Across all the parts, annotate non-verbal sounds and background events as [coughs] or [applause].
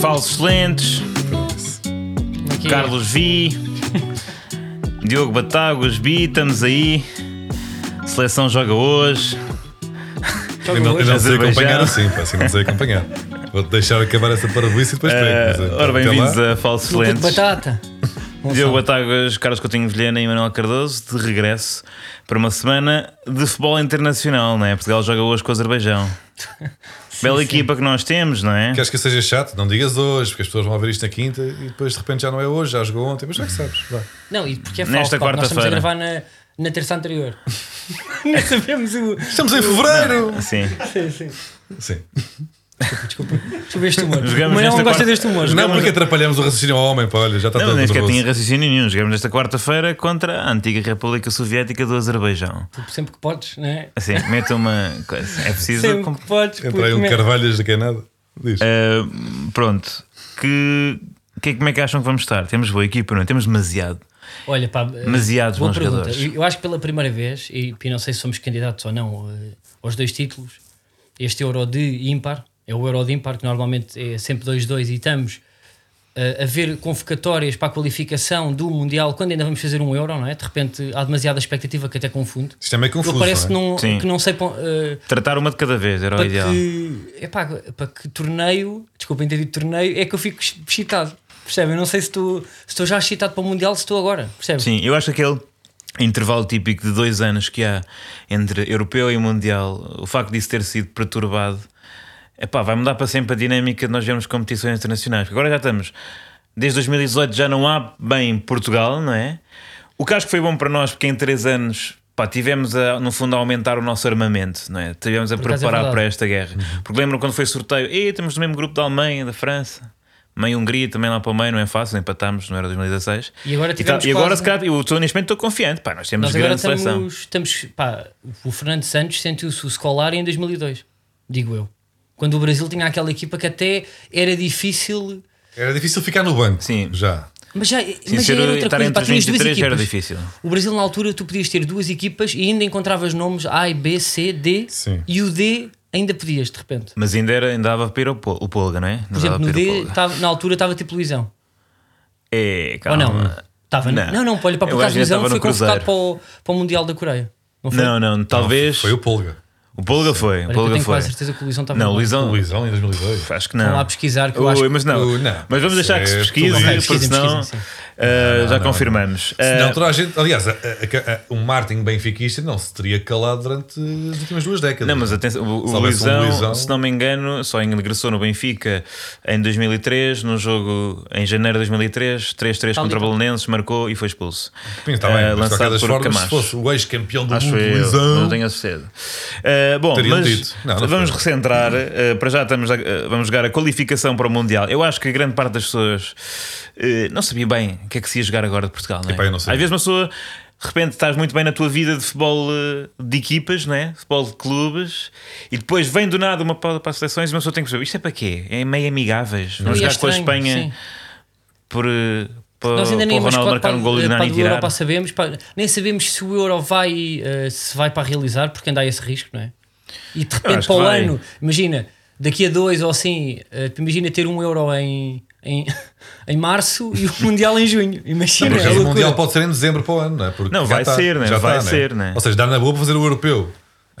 Falsos Lentes, Aqui, Carlos Vi, Diogo Batáguas Vi, estamos aí. Seleção joga hoje. Eu não, eu não sei acompanhar assim, pá, assim não sei acompanhar. Vou-te deixar acabar essa parabolice e depois pego. mas, Eh, eh, ora, bem-vindos a Falsos de Lentes. batata. Diogo. Batáguas, Carlos Coutinho Vilhena e Manuel Cardoso, de regresso para uma semana de futebol internacional, não é? Portugal joga hoje com o Azerbaijão. [laughs] Bela equipa que nós temos, não é? Queres que seja chato? Não digas hoje, porque as pessoas vão ver isto na quinta e depois de repente já não é hoje, já jogou ontem, mas já que sabes. Vá. Não, e porque é Nesta falso, pá, nós estamos a quarta-feira. gravar na, na terça anterior. [laughs] Nem sabemos o. Estamos em fevereiro! Sim. Sim, sim. Sim. Desculpa, desculpa este humor. Jogamos Mas não nesta gosta quarta- deste humor. Não, porque atrapalhamos o raciocínio ao homem, pá, olha, já está Não, todo nem sequer tinha raciocínio nenhum. Jogamos esta quarta-feira contra a antiga República Soviética do Azerbaijão. Tipo, sempre que podes, não é? Assim, mete uma coisa. É preciso. Sempre que podes. Entra aí um porque- Carvalhas de quem nada. Diz. Uh, pronto. Que, que, como é que acham que vamos estar? Temos boa equipa, não é? Temos demasiado. Olha, pá, Demasiados boa bons pergunta. jogadores. Eu acho que pela primeira vez, e, e não sei se somos candidatos ou não eh, aos dois títulos, este Euro de ímpar, é o Euro de que normalmente é sempre 2-2 e estamos eh, a ver convocatórias para a qualificação do Mundial quando ainda vamos fazer um Euro, não é? De repente há demasiada expectativa que até confunde. Isto é meio confuso. Eu parece que não é? não, Sim. que não sei eh, Tratar uma de cada vez era o para ideal. que, epá, para que torneio, desculpem ter dito torneio, é que eu fico excitado. Percebem? Eu não sei se estou, se estou já excitado para o Mundial, se estou agora. Percebes? Sim, eu acho que aquele intervalo típico de dois anos que há entre europeu e mundial, o facto disso ter sido perturbado, epá, vai mudar para sempre a dinâmica de nós vermos competições internacionais. Porque agora já estamos, desde 2018 já não há bem Portugal, não é? O que acho que foi bom para nós, porque em três anos. Pá, tivemos a, no fundo a aumentar o nosso armamento, não é? Tivemos a Por é preparar verdade. para esta guerra. Porque lembram quando foi sorteio, e temos no mesmo grupo da Alemanha, da França, meio Hungria também lá para o meio, não é fácil, empatámos, não era 2016. E agora E, tá- tivemos e agora, quase- se calhar, eu estou neste momento estou confiante. Pá, nós temos Nós agora grande seleção. estamos, estamos pá, o Fernando Santos sentiu-se o Scolari em 2002, digo eu. Quando o Brasil tinha aquela equipa que até era difícil, Era difícil ficar no banco. Sim. Já. mas já, Sim, mas já era outra coisa. Pá, os tinhas duas 23 já era equipas. difícil. O Brasil na altura tu podias ter duas equipas e ainda encontravas nomes A, B, C, D Sim. e o D ainda podias de repente. Mas ainda, era, ainda dava para ir o Polga, não é? Por exemplo, no para D, tava- na altura estava tipo Luizão. É, Ou calma. não? Estava, não, não, não, olha, para por já Luizão foi convocado para o, para o Mundial da Coreia. Não foi? Não, não, talvez. Foi o Polga. O Polga foi. O Olha, que eu Polga tenho foi. quase certeza que o Luizão estava Não, no- O Luizão. Luizão em 2002. Acho que Vão não. lá pesquisar que eu Ui, acho que- mas não. Uh, não. Mas vamos deixar que se É pesquise, porque senão pesquisem, sim. Uh, já não, confirmamos. Senão Uh, toda a gente. Aliás, a- a- a- um Martin benfiquista não se teria calado durante as últimas duas décadas. Não, mas atenção, o, o Se houvesse um Luizão, Luizão- se não me engano, só ingressou no Benfica em 2003, num jogo em janeiro de 2003, 3-3 Tal e contra o. Belenenses, marcou e foi expulso. Sim, está bem, Uh, lançado por formas, se Camacho. fosse o ex-campeão do Acho mundo, eu, Luizão. não tenho a certeza. Uh, bom, mas. Não, não vamos foi. recentrar. uh, para já estamos a- uh, vamos jogar a qualificação para o Mundial. Eu acho que a grande parte das pessoas não sabia bem o que é que se ia jogar agora de Portugal. Não é? Epá, eu não sei. Às vezes uma pessoa. De repente estás muito bem na tua vida de futebol uh, de equipas, não é? futebol de clubes, e depois vem do nada uma pausa para as seleções e uma pessoa tem que perceber isto é para quê? É meio amigáveis. Vamos E é jogar com a Espanha sim. por, uh, para, Nós ainda para nem o Ronaldo marcar um gol e para, não para nem do Euro tirar. para sabemos, pá, nem sabemos se o Euro vai, eh, se vai para realizar, porque ainda há esse risco, não é? E de repente para o vai. ano, imagina, daqui a dois ou assim, eh, imagina ter um Euro em, em, [laughs] em março e o Mundial em junho. Imagina, Porque é o. Mundial pode ser em dezembro para o ano, não é? Porque Não, vai está, ser, né? já Vai está, ser, né? Ou seja, dá na boa para fazer o europeu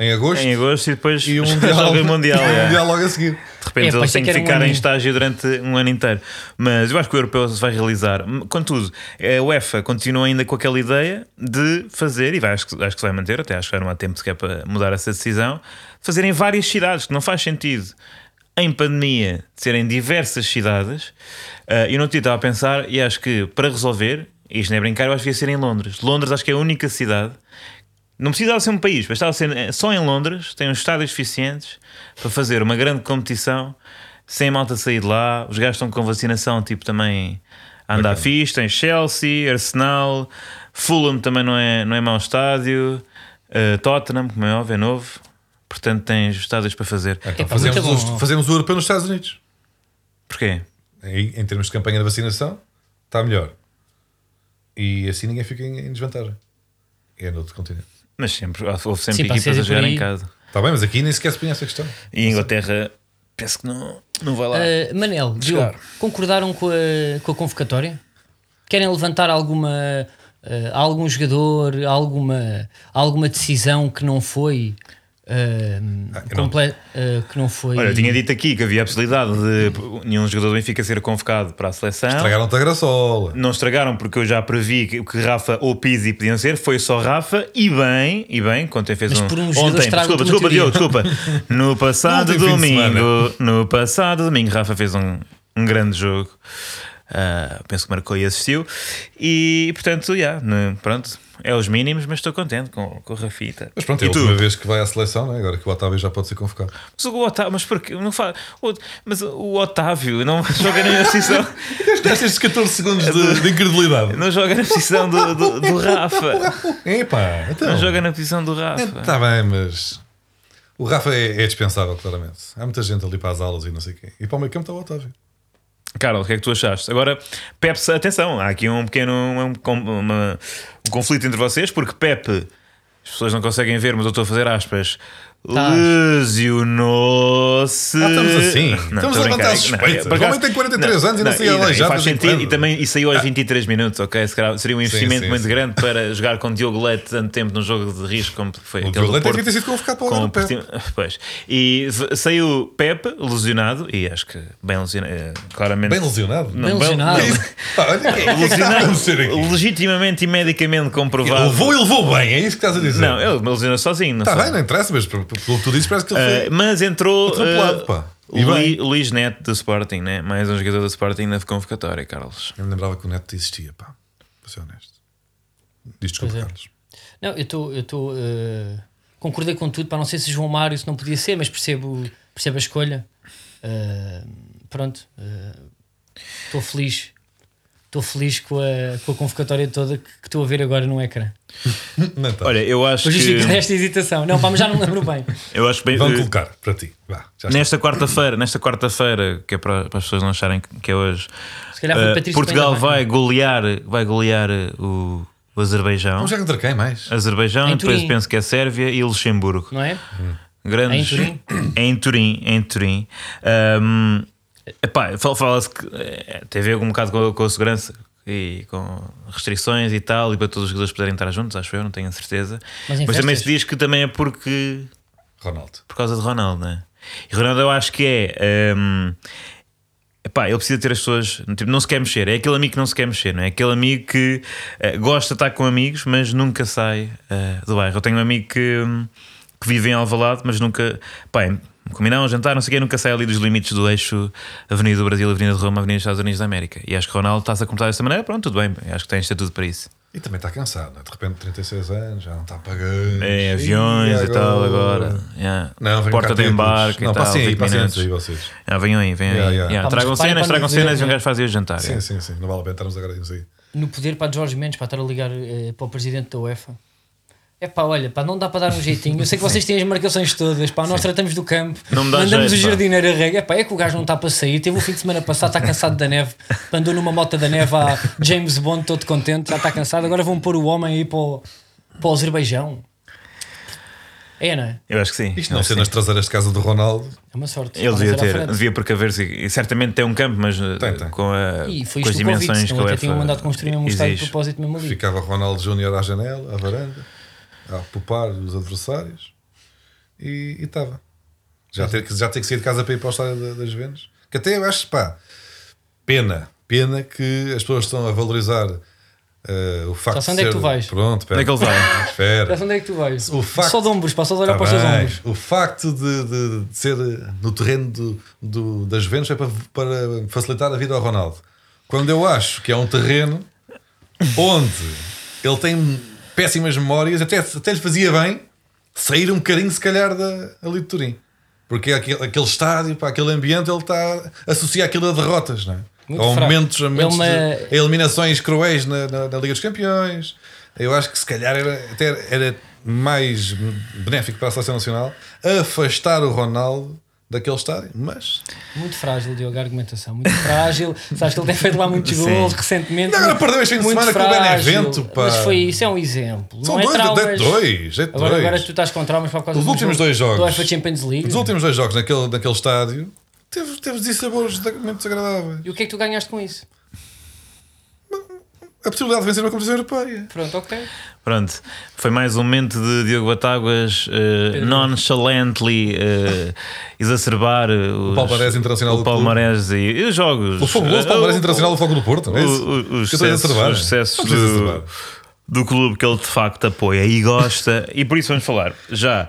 em agosto Em agosto e depois e o [laughs] Mundial, o [laughs] Mundial. e o é. mundial logo a seguir. De repente É, eles têm que era um ficar em estágio durante um ano inteiro. Mas eu acho que o europeu se vai realizar. Contudo, a UEFA continua ainda com aquela ideia de fazer, e vai, acho, que, acho que se vai manter, até acho que não há tempo sequer para mudar essa decisão, fazer em várias cidades, que não faz sentido. Em pandemia, serem diversas cidades, Ah, eu não estava a pensar, e acho que para resolver, isto não é brincar, eu acho que ia ser em Londres. Londres acho que é a única cidade não precisava ser um país, bastava ser eh, só em Londres, tem uns estádios suficientes para fazer uma grande competição sem malta sair de lá. Os gajos estão com vacinação, tipo, também a andar Bacana. fixe. Tem Chelsea, Arsenal, Fulham também não é, não é mau estádio, eh, Tottenham, como é óbvio, é novo. Portanto, tens estádios para fazer. Então Epá, fazemos, bom. os- fazemos o europeu nos Estados Unidos. Porquê? Em, em termos de campanha de vacinação, está melhor. E assim ninguém fica em, em desvantagem. É no outro continente. Mas sempre, houve sempre Sim, para equipas a jogar em casa. Está bem, mas aqui nem sequer se põe essa questão. E a Inglaterra penso que não, não vai lá. Uh, Manel, Diogo, concordaram com a, com a convocatória? Querem levantar alguma, uh, algum jogador, alguma, alguma decisão que não foi Uh, ah, comple- uh, que não foi. Olha, eu tinha dito aqui que havia a possibilidade de nenhum jogador do Benfica ser convocado para a seleção. Estragaram-te a graçola. Não estragaram porque eu já previ que, que Rafa ou Pizzi podiam ser. Foi só Rafa e bem, e bem, quando fez Mas um. por um ontem, desculpa, desculpa, Diogo, desculpa. [laughs] No passado domingo, no passado domingo, Rafa fez um, um grande jogo. Uh, penso que marcou e assistiu. E portanto, já, yeah, pronto é os mínimos, mas estou contente com, com o Rafita. Mas pronto, é a última vez que vai à seleção, né? agora que o Otávio já pode ser convocado. Mas o Otávio, mas porque não faz. Mas o Otávio não [laughs] joga na posição. Estes 14 segundos de, [laughs] de, incredulidade. Não joga na posição do, do, do [laughs] Rafa. Epá, então, não joga na posição do Rafa. Está bem, mas. O Rafa é, é, dispensável, claramente. Há muita gente ali para as aulas e não sei o quê. E para o meio campo está o Otávio. Carlos, o que é que tu achaste? Agora, Pep, atenção, há aqui um pequeno um, uma, um conflito entre vocês, porque Pep, as pessoas não conseguem ver, mas eu estou a fazer aspas. Tá. Lesionou-se. Ah, estamos assim. Não, estamos a levantar suspeitas. O homem tem 43 não, anos e não, não se aleijado. Faz sentido. E, também, e saiu aos 23 ah. minutos, ok? Seria um investimento sim, sim, muito sim. grande para jogar com Diogo Leite tanto tempo num jogo de risco como foi o aquele Diogo Leite devia ter sido convocado para o Pep. [laughs] Pois. E saiu Pepe lesionado e acho que bem lesionado. Eh, claramente. Bem lesionado? Não, bem lesionado. lesionado legitimamente e medicamente comprovado. Ele levou e levou bem, é isso que estás a dizer? Não, ele lesionou sozinho. Está bem, não interessa, mas pelo que tu dizes, parece que ele foi. Uh, mas entrou. Uh, Luís, Luís Neto do Sporting, né? mais um jogador do Sporting na convocatória, Carlos. Eu me lembrava que o Neto existia, pá. Vou ser honesto. Diz desculpa, é. Carlos. Não, eu estou. Eu tô, uh, concordei com tudo, para não sei se João Mário se não podia ser, mas percebo, percebo a escolha. Uh, pronto. Estou uh, feliz estou feliz com a, com a convocatória toda que estou a ver agora no ecrã. [laughs] Não. Olha, eu acho que. esta hesitação. Não, pá, mas já não lembro bem. [laughs] Eu acho bem. Vão colocar para ti. Vá, nesta quarta-feira, nesta quarta-feira, que é para, para, as pessoas não acharem que é hoje. Se calhar foi uh, Portugal vai golear, vai golear o, o Azerbaijão. Não já contra quem mais? Azerbaijão, depois penso que é Sérvia e Luxemburgo. Não é? Hum. Grandes, é em Turim? É [coughs] em Turim. É em Turim. Um, Epá, fala-se que é, tem a ver um bocado com, com a segurança e com restrições e tal, e para todos os jogadores poderem estar juntos, acho eu, não tenho a certeza. Mas, Mas também se diz que também é porque. Ronaldo. Por causa de Ronaldo, né? E Ronaldo eu acho que é. Um, epá, ele precisa ter as pessoas. Tipo, não se quer mexer. É aquele amigo que não se quer mexer, não é? Aquele amigo que uh, gosta de estar com amigos, mas nunca sai uh, do bairro. Eu tenho um amigo que, um, que vive em Alvalade, mas nunca. Pá, combinam um jantar, não sei o quê, nunca sai ali dos limites do eixo Avenida do Brasil, Avenida de Roma, Avenida dos Estados Unidos da América. E acho que Ronaldo está-se a comportar desta maneira, pronto, tudo bem, acho que tem estatuto para isso. E também está cansado, né? de repente 36 anos, já não está pagando. É, aviões e, e tal agora. Yeah. Não, Porta de embarque não, e tal. Passem aí, passem aí vocês. Ah, venham aí, venham yeah, aí. Yeah. Yeah. Tragam cenas, tragam cenas e um gajo fazia o jantar. Sim, sim, sim, não vale a pena estarmos agora aí. No poder para Jorge Mendes, para estar a ligar eh, para o presidente da UEFA. É pá, olha, pá, não dá para dar um jeitinho. Eu sei que vocês têm as marcações todas, pá, nós Sim. tratamos do campo, mandamos jeito, o jardineiro a rega. É pá, é que o gajo não está para sair. Teve o fim de semana passado, está cansado da neve, andou numa moto da neve a James Bond, todo contente, já está cansado. Agora vão pôr o homem aí para o, para o Azerbaijão. É, não é? Eu acho que sim. Isto não ser nas traseiras de casa do Ronaldo. É uma sorte. Ele devia ter, devia precaver-se. E certamente tem um campo, mas tem, tem. com, a, e foi com as dimensões que ele até tinham mandado construir um estádio de propósito mesmo ali. Ficava Ronaldo Júnior à janela, à varanda a poupar os adversários e estava. Já ter, já ter que sair de casa para ir para o estádio das Juventus. Que até eu acho, pá, pena, pena que as pessoas estão a valorizar uh, o facto [laughs] Já sei onde é que tu vais. Pronto, onde é que ele vai? Espera. Já onde é que tu vais. O facto, só de ombros, passa a olhar tá para os seus ombros. O facto de, de, de, ser no terreno do, do, das Juventus é para, para facilitar a vida ao Ronaldo. Quando eu acho que é um terreno onde ele tem péssimas memórias, até, até lhe fazia bem sair um bocadinho, se calhar, da, ali de Turim. Porque aquele, aquele estádio, pá, aquele ambiente, ele está a associar aquilo a derrotas, não é? Muito Ou momentos, momentos uma... de eliminações cruéis na, na, na, Liga dos Campeões. Eu acho que se calhar era, até era mais benéfico para a seleção nacional afastar o Ronaldo daquele estádio, mas muito frágil, Diogo, a argumentação, muito frágil. Sabes que ele tem feito lá muitos gols recentemente. Não, agora perdeu este fim de semana frágil, com o Benevento, pá. Mas foi isso, é um exemplo. São não dois, é traumas. é dois, é agora, agora tu estás com traumas por causa Os últimos dois jogos. Do UEFA Champions League. Os últimos dois jogos naquele, naquele estádio Teve, teve dissabores muito desagradáveis. E o que é que tu ganhaste com isso? A possibilidade de vencer uma competição europeia. Pronto, ok. Pronto, foi mais um momento de Diogo Batáguas Pedro. nonchalantly eh, exacerbar os- palmarés internacional o do palmarés e, e os jogos. O fabuloso Palmeiras o- Internacional do Fogo do Porto. não é o- isso? o- os sucessos, exacerbar. os sucessos do, do clube que ele de facto apoia e gosta, [laughs] e por isso vamos falar já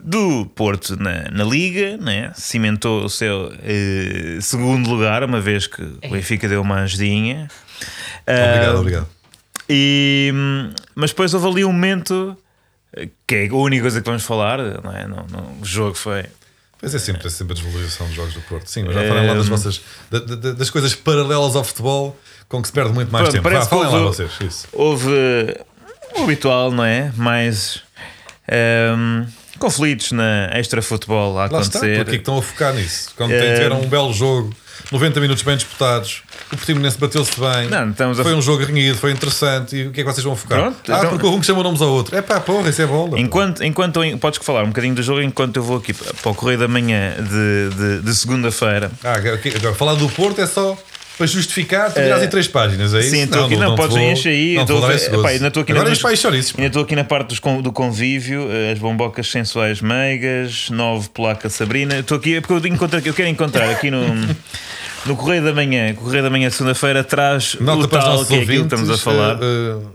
do Porto na, na Liga, né? cimentou o seu eh, segundo lugar, uma vez que o Benfica deu uma ajudinha. Obrigado, obrigado. e, mas depois houve ali um momento eh, que é a única coisa que vamos falar, não é? Não, não, o jogo foi. Pois é sempre, é sempre a desvalorização dos jogos do Porto. Sim, mas já falem lá É, das vossas da- da- das coisas paralelas ao futebol com que se perde muito mais Pronto, tempo. Vá, falem lá houve- vocês. Isso. Houve eh, o habitual, não é? Mais hum, conflitos na extra-futebol a Lá está, acontecer. porque é que estão a focar nisso? Quando É. tiveram um belo jogo, 90 minutos bem disputados, o Portimonense bateu-se bem, Não, estamos a- foi um jogo renhido, foi interessante. E o que é que vocês vão focar? Pronto, ah, então- porque um que chamou nomes ao outro. É pá, porra, isso é bola. Enquanto, enquanto eu- podes falar um bocadinho do jogo enquanto eu vou aqui para o Correio da Manhã de, de, de segunda-feira. Ah, agora, agora, falar do Porto é só para justificar, tu tiras em três páginas, é isso? Sim, estou aqui. Não, te podes vou- encher aí. Não, estou epá, ainda estou aqui Agora na- chouriços. Ainda estou aqui na parte dos do convívio, eh, as bombocas sensuais meigas, nove polaca Sabrina. Estou aqui porque eu, encontro, eu quero encontrar aqui no, [laughs] no Correio da Manhã. Correio da Manhã, segunda-feira, traz Nota o para os tal nossos que é aquilo que ouvintes. estamos a falar. Uh, uh,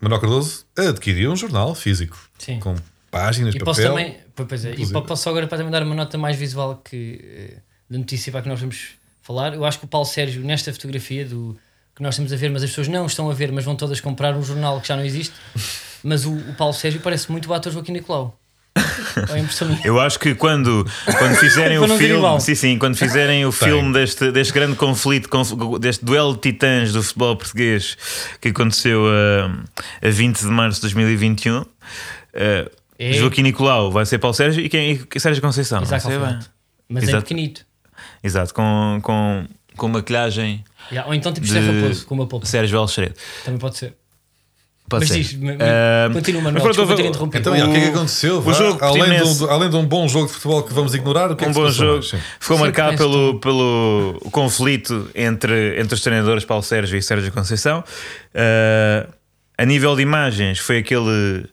Manuel Cardoso adquiriu um jornal físico Sim. com páginas, E papel. posso também, pois, pois é, e inclusive. posso só agora para também dar uma nota mais visual que eh, da notícia para que nós vamos falar. Eu acho que o Paulo Sérgio, nesta fotografia do que nós estamos a ver, mas as pessoas não estão a ver, mas vão todas comprar um jornal que já não existe. Mas o, o Paulo Sérgio parece muito o ator Joaquim Nicolau. [laughs] Eu acho que quando, quando fizerem [laughs] o filme, sim, sim, quando fizerem o filme deste, deste grande conflito, conf- deste duelo de titãs do futebol português que aconteceu a, a 20 de março de 2021, eh, É. Joaquim Nicolau vai ser Paulo Sérgio e quem e Sérgio Conceição. Alfredo. Mas é Exato. pequenito. Exato, com, com, com maquilhagem Yeah, Ou então tipo de Raposo, com uma polpa. Sérgio Alxerede. Também pode ser. Pode Mas ser. diz, Ah, continua, Manuel, mas pronto, desculpa eu- ter interrompido. Então, O- que é que aconteceu? o jogo além, de um, além de um bom jogo de futebol que vamos ignorar, o que é um que se bom jogo. mais? Ficou Sim, marcado pelo, pelo conflito entre, entre os treinadores Paulo Sérgio e Sérgio Conceição. Ah, a nível de imagens, foi aquele.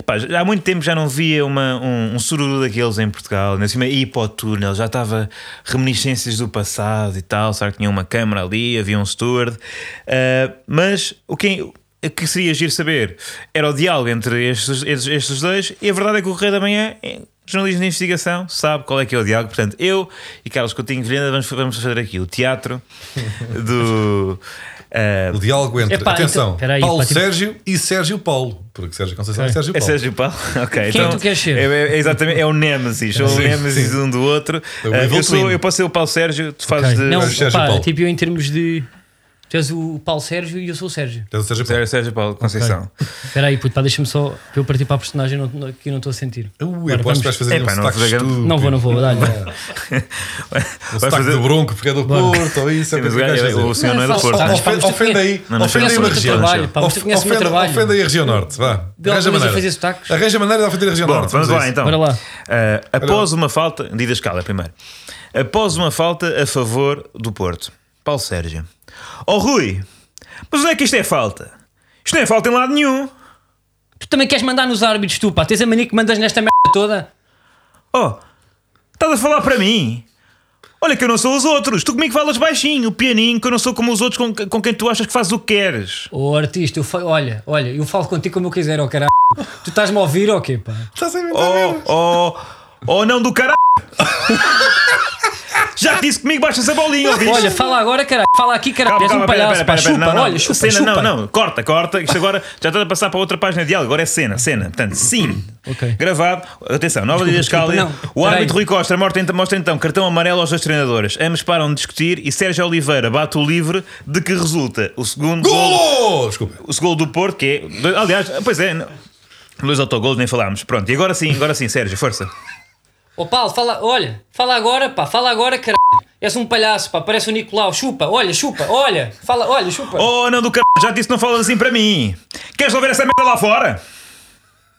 Epá, há muito tempo já não via uma, um, um sururu daqueles em Portugal. Ainda cima, ir para o túnel, já estava reminiscências do passado e tal. Sabe que tinha uma câmara ali, havia um steward. Ah, mas o que, o que seria giro saber era o diálogo entre estes, estes, estes dois. E a verdade é que o Correio da Manhã. é Jornalismo de investigação sabe qual é que é o diálogo. Portanto, eu e Carlos Coutinho Vilhena vamos, vamos fazer aqui o teatro do. ah, [laughs] O diálogo entre, Epá, atenção, então, peraí, Paulo pá, tipo- Sérgio e Sérgio Paulo. Porque Sérgio Conceição Ok. e Sérgio É Paulo. Sérgio Paulo? [laughs] Ok. é então, que tu queres ser? É, é- é exatamente, é o Nemesis, ou o Sim, Nemesis sim. um do outro. É Evil eu, sou, eu posso ser o Paulo Sérgio, tu fazes Ok. de. Não, Sérgio pá, Paulo. tipo eu em termos de. Tu és o Paulo Sérgio e eu sou o Sérgio. É o Sérgio Paulo. Sérgio, Sérgio Paulo Conceição. Espera aí, puto, pá, deixa-me só para eu partir para a personagem não- não- que eu não estou a sentir. Agora vamos- que vais fazer Epá, um não estúpido. Não vou, não vou, dá-lhe. [laughs] Vai sotaque fazer- do Bronco, porque é do Porto, ou isso. Sim, é mas o o o senhor não é do Não, Porto. é? Ofende- aí, Não, não ofende aí uma o região. o Ofende- aí a região norte, vá. Arranja maneira. Arranja maneira de ofender a região norte. vamos lá então. Ah, após uma falta, diz a escala primeiro. Após uma falta a favor do Porto, Paulo Sérgio. Oh Rui, mas onde é que isto é falta? Isto não é falta em lado nenhum. Tu também queres mandar nos árbitros, tu, pá? Tens a mania que mandas nesta merda toda? Oh, estás a falar para mim? Olha que eu não sou os outros. Tu comigo falas baixinho, pianinho, que eu não sou como os outros com, com quem tu achas que fazes o que queres. Ô artista, eu fa- olha, olha, eu falo contigo como eu quiser, ó caralho. Tu estás-me a ouvir ou quê, pá? Estás a inventar Oh, oh, oh, não do caralho. [laughs] Já disse comigo, baixa essa bolinha, ouviste? Olha, fala agora, caralho. Fala aqui, caralho. És um palhaço, pá. Chupa, não, não. olha, chupa, cena, chupa. não, não, corta, corta. Isto agora já está a passar para outra página de diálogo. Agora é cena, cena. Portanto, sim. Ok. Gravado. Atenção, nova Escala. não. O árbitro Rui Costa mostra, então- mostra então cartão amarelo aos dois treinadores. Ambos param de discutir e Sérgio Oliveira bate o livre de que resulta o segundo gol, Golo! Desculpa. o segundo do Porto, que é. Aliás, pois é. não- Dois autogolos, nem falámos. Pronto, e agora sim, agora sim, Sérgio, força. Ô Paulo, fala, olha, fala agora, pá, fala agora, caralho. És um palhaço, pá, parece o Nicolau. Chupa, olha, chupa, olha, fala, olha, chupa. Oh, não do caralho, já disse que não falas assim para mim. Queres ouvir essa merda lá fora?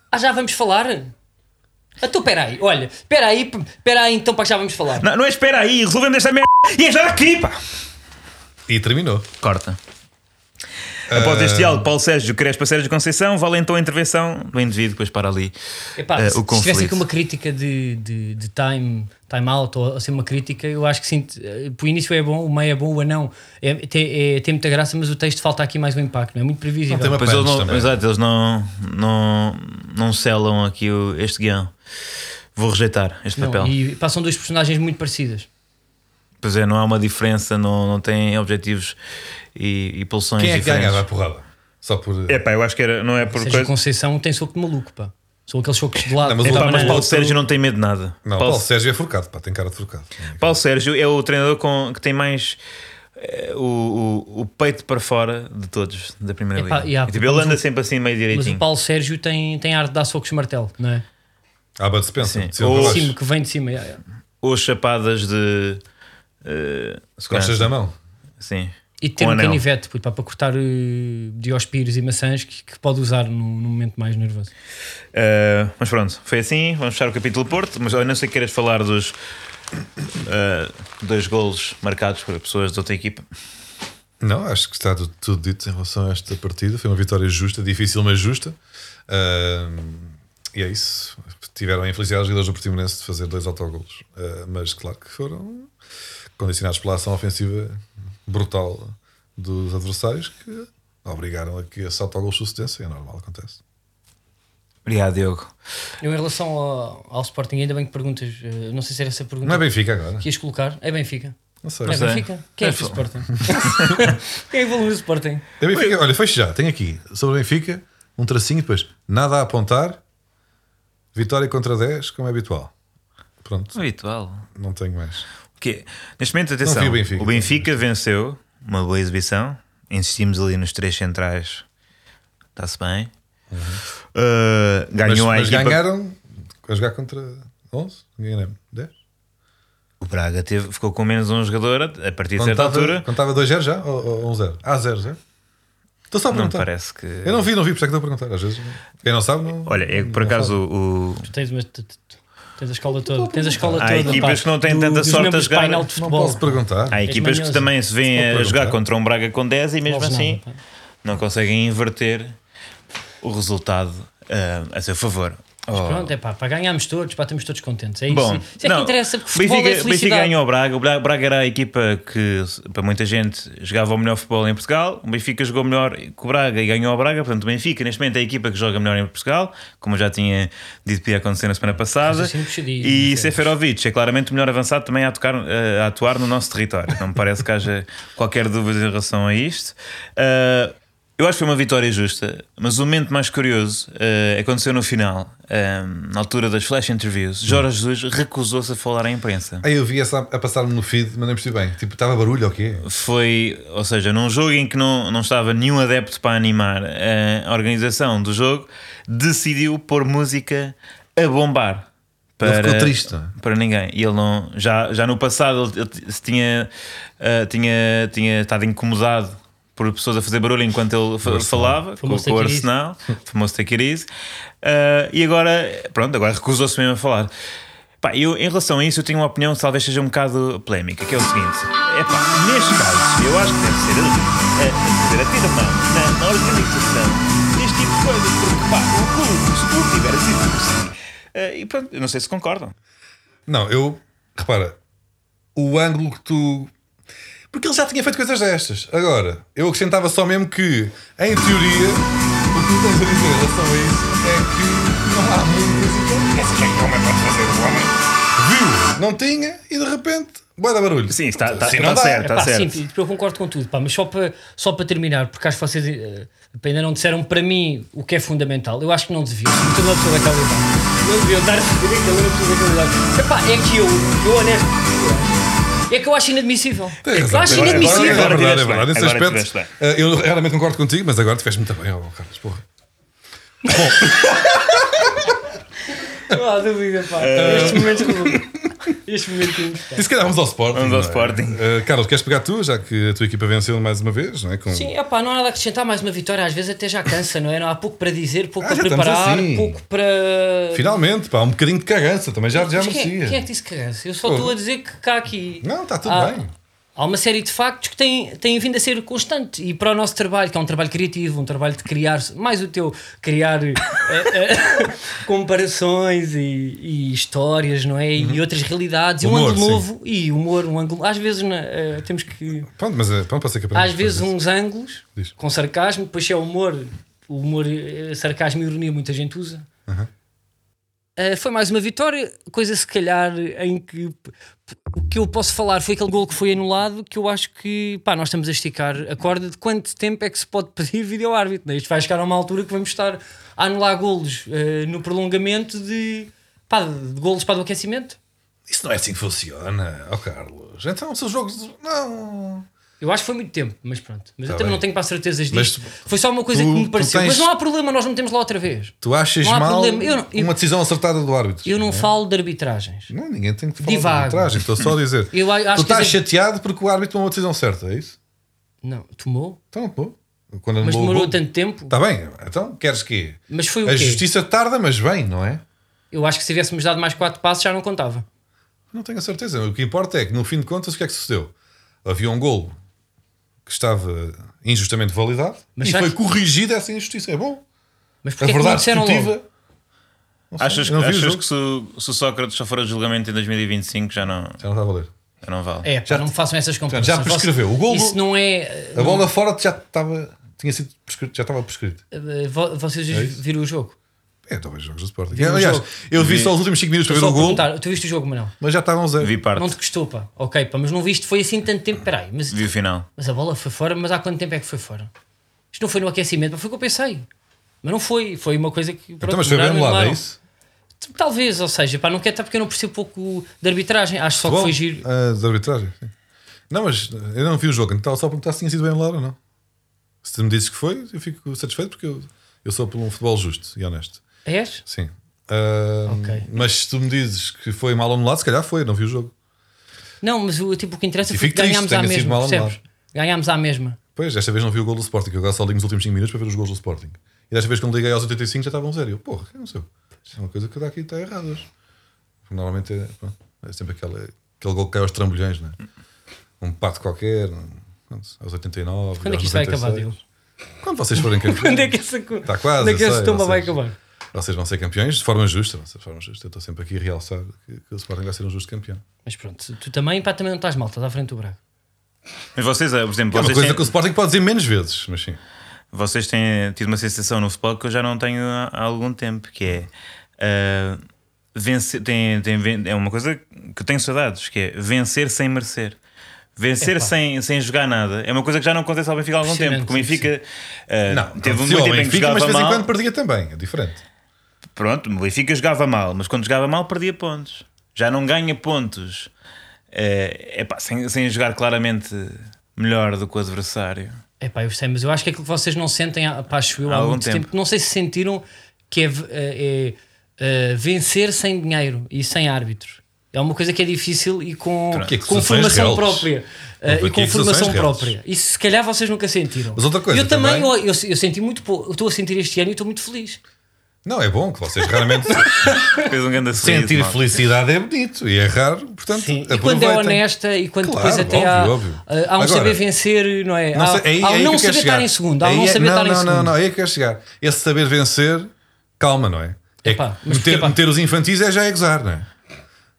Ah, já vamos falar? Então, peraí, olha, peraí, peraí, então para que já vamos falar. Não, não é espera aí, resolvemos esta merda e é já aqui, pá. E terminou. Corta. Após este diálogo, Paulo Sérgio Crespa Sérgio Conceição, vale então a intervenção do indivíduo, depois para ali Epá, eh, se o se tivesse aqui conflito. uma crítica de, de, de time, time out ou assim uma crítica, eu acho que sim. eh, O início é bom, o meio é bom, o anão é, tem, é- tem muita graça, mas o texto falta aqui mais um impacto, não é muito previsível. Não Pois eles não, exato, eles não, não, não selam aqui o- este guião. Vou rejeitar este Não, papel. e passam duas personagens muito parecidas. Pois é, não há uma diferença, não, não têm objetivos e, e pulsões Quem é que diferentes. ganhava a porrada? Só por. É pá, eu acho que era, não é por Ou seja, coisa. Conceição tem soco de maluco, pá. São aqueles socos de lado. Não, mas é o- Pá, mas. Paulo Sérgio não tem medo de nada. Não, Paulo, Paulo Sérgio é forcado, pá, tem cara de forcado. Paulo Sérgio é o treinador com, que tem mais eh, o, o, o peito para fora de todos da primeira Epá, liga. e há- E, tipo, ele mas anda o- sempre assim meio Mas direitinho. o Paulo Sérgio tem, tem ar de dar socos de martelo, não é? Ah, mas dispensa. Sim. de cima Ou- De baixo. cima, que vem de cima. é, é. Ou chapadas de. eh, Costas da mão. Sim. E ter um anel. canivete puto, para cortar uh, diospírios e maçãs que, que pode usar no, no momento mais nervoso. Uh, mas pronto, foi assim. Vamos fechar o capítulo Porto. Mas eu não sei que queres falar dos uh, dois golos marcados por pessoas de outra equipa. Não, acho que está tudo, tudo dito em relação a esta partida. Foi uma vitória justa, difícil, mas justa. Ahm, e é isso. Tiveram a infelicidade os jogadores do Portimonense de fazer dois autogolos. Ah, mas claro que foram condicionados pela ação ofensiva brutal dos adversários que obrigaram a que esse autogol sucedesse. É normal, acontece. Obrigado, Diogo. Eu, em relação ao, ao Sporting, ainda bem que perguntas, uh, não sei se era essa pergunta Não é Benfica agora? que ias colocar. É Benfica. Não sei. É sei. Benfica? Quem é que fez o Sporting? [laughs] Quem é que valoriza o Sporting? É Benfica. Olha, fecho já. Tenho aqui sobre o Benfica um tracinho depois. Nada a apontar. Vitória contra 10, como é habitual. Pronto, Habitual. não tenho mais. O quê? Neste momento, atenção. o Benfica. o Benfica venceu uma boa exibição. Insistimos ali nos três centrais. Está-se bem. Uh, Mas, ganhou a mas equipa. ganharam a jogar contra 11? Ganharam 10? O Braga teve, ficou com menos um jogador a partir de certa estava altura. estava 2-0 já? Ou, ou 1-0? Ah, 0, 0. Estou só a Não perguntar. parece que. Eu não vi, não vi, por isso é que estou a perguntar. Às vezes, quem não sabe, não. Olha, é que por não acaso sabe. o, Tu tens, uma, tu- tu- tens a escola toda. Tens a escola Há toda. equipas pá, que não têm tanta sorte a jogar. painel de Não futebol. posso perguntar. Há equipas que também se vêem a jogar contra um Braga com 10 e mesmo assim não conseguem inverter o resultado ah, a seu favor. Oh. Pronto, é pá, para ganharmos todos, para estamos todos contentes. É isso. Bom, isso é que não, interessa, porque futebol Benfica, é Benfica ganhou o Braga. O Braga, Braga era a equipa que, para muita gente, jogava o melhor futebol em Portugal. O Benfica jogou melhor que o Braga e ganhou o Braga. Portanto, o Benfica, neste momento, é a equipa que joga melhor em Portugal, como eu já tinha dito que ia acontecer na semana passada. Mas puxadinho, E sei. Seferovic é claramente o melhor avançado também a, tocar, eh, a atuar no nosso território. Não me parece que haja qualquer dúvida em relação a isto. Ah, eu acho que foi uma vitória justa, mas o momento mais curioso eh, aconteceu no final, eh, na altura das flash interviews. Jorge Jesus recusou-se a falar à imprensa. Aí eu vi essa a passar-me no feed, mas nem percebi bem. Tipo, estava barulho ou quê? Foi, ou seja, num jogo em que não, não estava nenhum adepto para animar eh, a organização do jogo, decidiu pôr música a bombar. Ele Para, ficou triste, não para ninguém. E ele não, já, já no passado ele, ele tinha, eh, tinha, tinha estado incomodado por pessoas a fazer barulho enquanto ele fa- falava com, Famoso com o. Arsenal, o famoso Take It Easy. Eh, e agora, pronto, agora recusou-se mesmo a falar. Pá, eu, em relação a isso, eu tenho uma opinião que talvez seja um bocado polémica, que é o seguinte: é pá, neste caso, eu acho que deve ser a, a, a ter a mão na, na organização deste tipo de coisas, porque pá, o clube, se tudo tiver sido assim, eh, e pronto, eu não sei se concordam. Não, eu. Repara, o ângulo que tu. Porque ele já tinha feito coisas destas. Agora, eu acrescentava só mesmo que, em teoria, o que tu tens a dizer em relação a isso é que não há muitas e Essa gente homem pode fazer o homem. Viu? Não tinha e de repente, boa da barulho. Sim, está, está, Assim está não certo, É está pá, certo. sim, eu concordo com tudo, pá, mas só para, só para terminar, porque acho que vocês eh, ainda não disseram para mim o que é fundamental. Eu acho que não deviam. Meter uma pessoa daquela idade, não deviam dar a dizer que ele é uma pessoa daquela idade. Epá, é que eu, eu honesto, é que eu acho inadmissível. Tens Eu razão. acho Agora- inadmissível. Agora, é verdade, é verdade. Nesse agora aspecto, eh, eu realmente concordo contigo, mas agora tiveste muito bem, oh, Carlos, porra. [laughs] Não há dúvida, pá. Eh, Estes momentos [laughs] Este momentinho. E se calhar vamos ao Sporting. Vamos ao não é? Sporting. Eh, Carlos, queres pegar tu, já que a tua equipa venceu mais uma vez, não é? Com... Sim, epá, não há nada a acrescentar. Mais uma vitória, às vezes até já cansa, não é? Não há pouco para dizer, pouco Ah, para preparar, assim. pouco para. Finalmente, pá, um bocadinho de cagança, também já, já quem, merecia. quem é que disse cagança? Eu só Pô. estou a dizer que cá aqui. Não, está tudo há, bem. Há uma série de factos que têm, têm vindo a ser constante e para o nosso trabalho, que é um trabalho criativo, um trabalho de criar, mais o teu, criar [laughs] eh, eh, comparações e, e histórias, não é? E outras realidades, e um Uhum. Humor, ângulo sim. novo e humor, um ângulo. Às vezes eh, temos que. Pronto, mas pronto, pode ser que Às vezes uns ângulos Diz. com sarcasmo, depois se é humor, o humor, sarcasmo e ironia muita gente usa. Aham. Uh, foi mais uma vitória, coisa se calhar em que o que eu posso falar foi aquele gol que foi anulado que eu acho que pá, nós estamos a esticar a corda de quanto tempo é que se pode pedir [laughs] vídeo árbitro. Né? Isto vai chegar a uma altura que vamos estar a anular golos uh, no prolongamento de, pá, de golos para o aquecimento. isso. Não é assim que funciona, ó Carlos. Então, são jogos. Não. Eu acho que foi muito tempo, mas pronto. Mas Tá eu também bem. não tenho para certezas Mas disto. Foi só uma coisa tu- que me pareceu. tens- Mas não há problema, nós não temos lá outra vez. Tu achas mal não- eu- uma decisão acertada do árbitro? Eu não é? falo de arbitragens. Não, ninguém tem que falar Divago. de arbitragem, estou só a dizer. [laughs] Eu acho tu que estás chateado porque o árbitro tomou a decisão certa, é isso? Não, tomou? Então, pô. Quando Mas demorou gol- tanto tempo. Está bem, então queres quê? Mas foi o A quê? justiça tarda, mas vem, não é? Eu acho que se tivéssemos dado mais quatro passos já não contava. Não tenho a certeza. O que importa é que, no fim de contas, o que é que sucedeu? Havia um golo que estava injustamente validado Mas e foi que- corrigida essa injustiça. É bom. Mas A porquê é que não disseram logo? Não sei, Achas, eu não vi o achas jogo. que se, o- se o Sócrates só for a julgamento em 2025 já não, Já não está a valer. já não vale? É, pá, Já- não me façam essas já comparações. prescreveu. O golo- Isso não é. A bola fora já estava. Tinha sido prescrito, já estava prescrito. eh, vo- Vocês É viram o jogo? É, talvez jogos do Sporting. Vi Aliás, jogo. eu vi Vi. só os últimos 5 minutos para ver o gol, tu viste o jogo, Manuel? mas já estavam zero. Vi parte, Não te custou, pá. Ok, pá, mas não viste, foi assim tanto tempo. Peraí, mas, vi o final. mas a bola foi fora, mas há quanto tempo é que foi fora? Isto não foi no aquecimento, mas foi o que eu pensei. Mas não foi, foi uma coisa que. Então, mas foi bem anulado, é isso? Talvez, ou seja, pá, não quero estar porque eu não percebo pouco de arbitragem. Acho só que Bom, foi giro. ah, de arbitragem. sim. Não, mas eu não vi o jogo, então estava só a perguntar se tinha sido bem anulado ou não. Se tu me dizes que foi, eu fico satisfeito porque eu, eu sou por um futebol justo e honesto. És? Sim. Ah, Ok. Mas se tu me dizes que foi mal anulado, se calhar foi, não vi o jogo. Não, mas o, tipo, o que interessa E foi fico que ganhámos à mesma. Ganhámos à mesma. Pois, desta vez não vi o gol do Sporting, eu só ligo nos últimos 5 minutos para ver os gols do Sporting. E desta vez, quando liguei aos 85, já estavam zero. Eu, porra, não sei. Isto é uma coisa que daqui está errada. Normalmente é, pronto, é sempre aquele, aquele gol que cai aos trambolhões, não é? Um pato qualquer, pronto, aos 89. Quando é que isto vai acabar, 96. Diogo? Quando vocês forem campeões. [laughs] Quando é que essa, Está quase. quando é que essa sei, tumba vai acabar? Vocês vão ser campeões de forma justa. De forma justa. Eu estou sempre aqui a realçar que, que o Sporting vai ser um justo campeão. Mas pronto, tu também, pá, também não estás mal, estás à frente do Braga. Mas vocês, eh, por exemplo, É uma vocês coisa têm, que o Sporting pode dizer menos vezes, mas sim. vocês têm tido uma sensação no futebol que eu já não tenho há, algum tempo, que é eh, vencer, tem, tem, é uma coisa que eu tenho saudades, que é vencer sem merecer. Vencer sem, sem jogar nada é uma coisa que já não acontece ao Benfica há algum tempo. Porque o Benfica teve não, muito tempo em que Benfica, mas de vez em quando perdia também. É diferente. Pronto, o Benfica jogava mal, mas quando jogava mal perdia pontos. Já não ganha pontos é epá, sem, sem jogar claramente melhor do que o adversário. É pá, eu sei, mas eu acho que é aquilo que vocês não sentem, há- pá, acho eu, Há há algum muito tempo. tempo. Não sei se sentiram que é, é, é, vencer sem dinheiro e sem árbitros. É uma coisa que é difícil e com, Que com acusações formação reais. própria. eh, Houve e com formação própria. Isso se calhar vocês nunca sentiram. Mas outra coisa eu também, também- eu, eu, eu senti muito pouco. Eu estou a sentir este ano e estou muito feliz. Não, é bom que vocês raramente [laughs] Fez um grande sorriso, sentir felicidade é bonito e é raro, portanto, Sim. E quando é honesta e quando Claro, depois até óbvio, há, óbvio. eh, há um Agora, saber vencer, não é? Não há sei- aí- há aí um que não saber estar em segundo. Há um Aí não é- saber não, estar em não, segundo. não, não, aí é que quero chegar. Esse saber vencer, calma, não é? É Epá, meter, porquê, pá? meter os infantis é já é gozar, não é?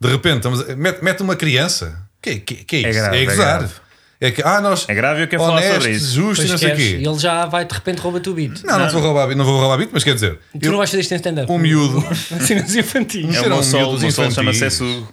De repente, estamos, a- mete, mete uma criança. Que, que, que é É isso? grave, é é gozar. Grave. É que, ah, nós É grave eu quero falar honestos, sobre isso. justos e Depois não sei o queres, quê. e ele já vai de repente roubar o beat. Não, não, te vou roubar, não vou roubar beat, mas quer dizer, Tu eu- não vais fazer isto em stand-up. um miúdo. [laughs] Nos infantis. É Meteram o meu um sol, meu sol chama-se Sugo.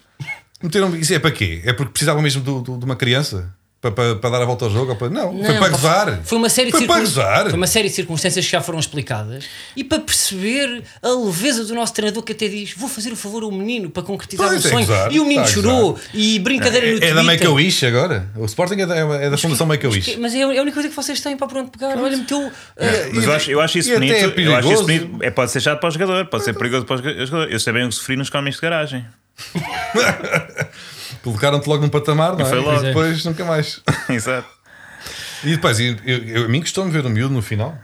meteram, isso é para quê? É porque precisavam mesmo do- do- de uma criança? Para, para, para dar a volta ao jogo? Ou para, não, foi Não, para pá, gozar. Foi uma série de Foi para circun-. Foi uma série de circunstâncias que já foram explicadas e para perceber a leveza do nosso treinador que até diz: Vou fazer o favor ao menino para concretizar Pois, um é sonho. e o menino a chorou e brincadeira no É da. Make-A-Wish agora. O Sporting é da, é da Fundação Make-A-Wish. Mas é a única coisa que vocês têm para pronto pegar. Olha, meteu. eh, Mas eu acho, eu acho isso até bonito. é eu acho isso bonito. É, pode ser chato para o jogador, pode ser perigoso para o jogador. Eu sei bem o que sofri nos cómics de garagem. [laughs] Colocaram-te logo num patamar, não é? E foi logo. E depois nunca mais. [laughs] Exato. E depois, eu, eu, eu- a mim gostou-me ver o miúdo no final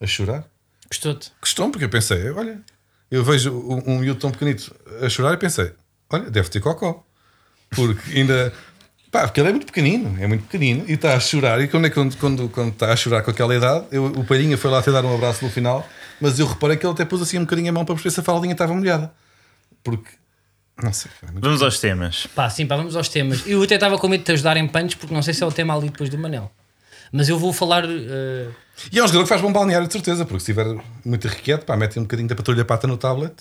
a chorar. Gostou-te? Gostou-me porque eu pensei, olha, eu vejo um, um miúdo tão pequenito a chorar e pensei, olha, deve ter cocó. Porque ainda. Pá, porque ele é muito pequenino, é muito pequenino e está a chorar. E quando, é- quando, quando, quando está a chorar com aquela idade, eu, o Palhinha foi lá até dar um abraço no final, mas eu reparei que ele até pôs assim um bocadinho a mão para perceber se a faldinha estava molhada. Porque, não sei, é Vamos aos temas. Pá, sim, pá, vamos aos temas. Eu até estava com medo de te ajudar em punch, porque não sei se é o tema ali depois do Manel. Mas eu vou falar. eh, E é um jogador que faz bom balneário, de certeza, porque se estiver muito irrequieto, pá, mete um bocadinho da patrulha pata no tablet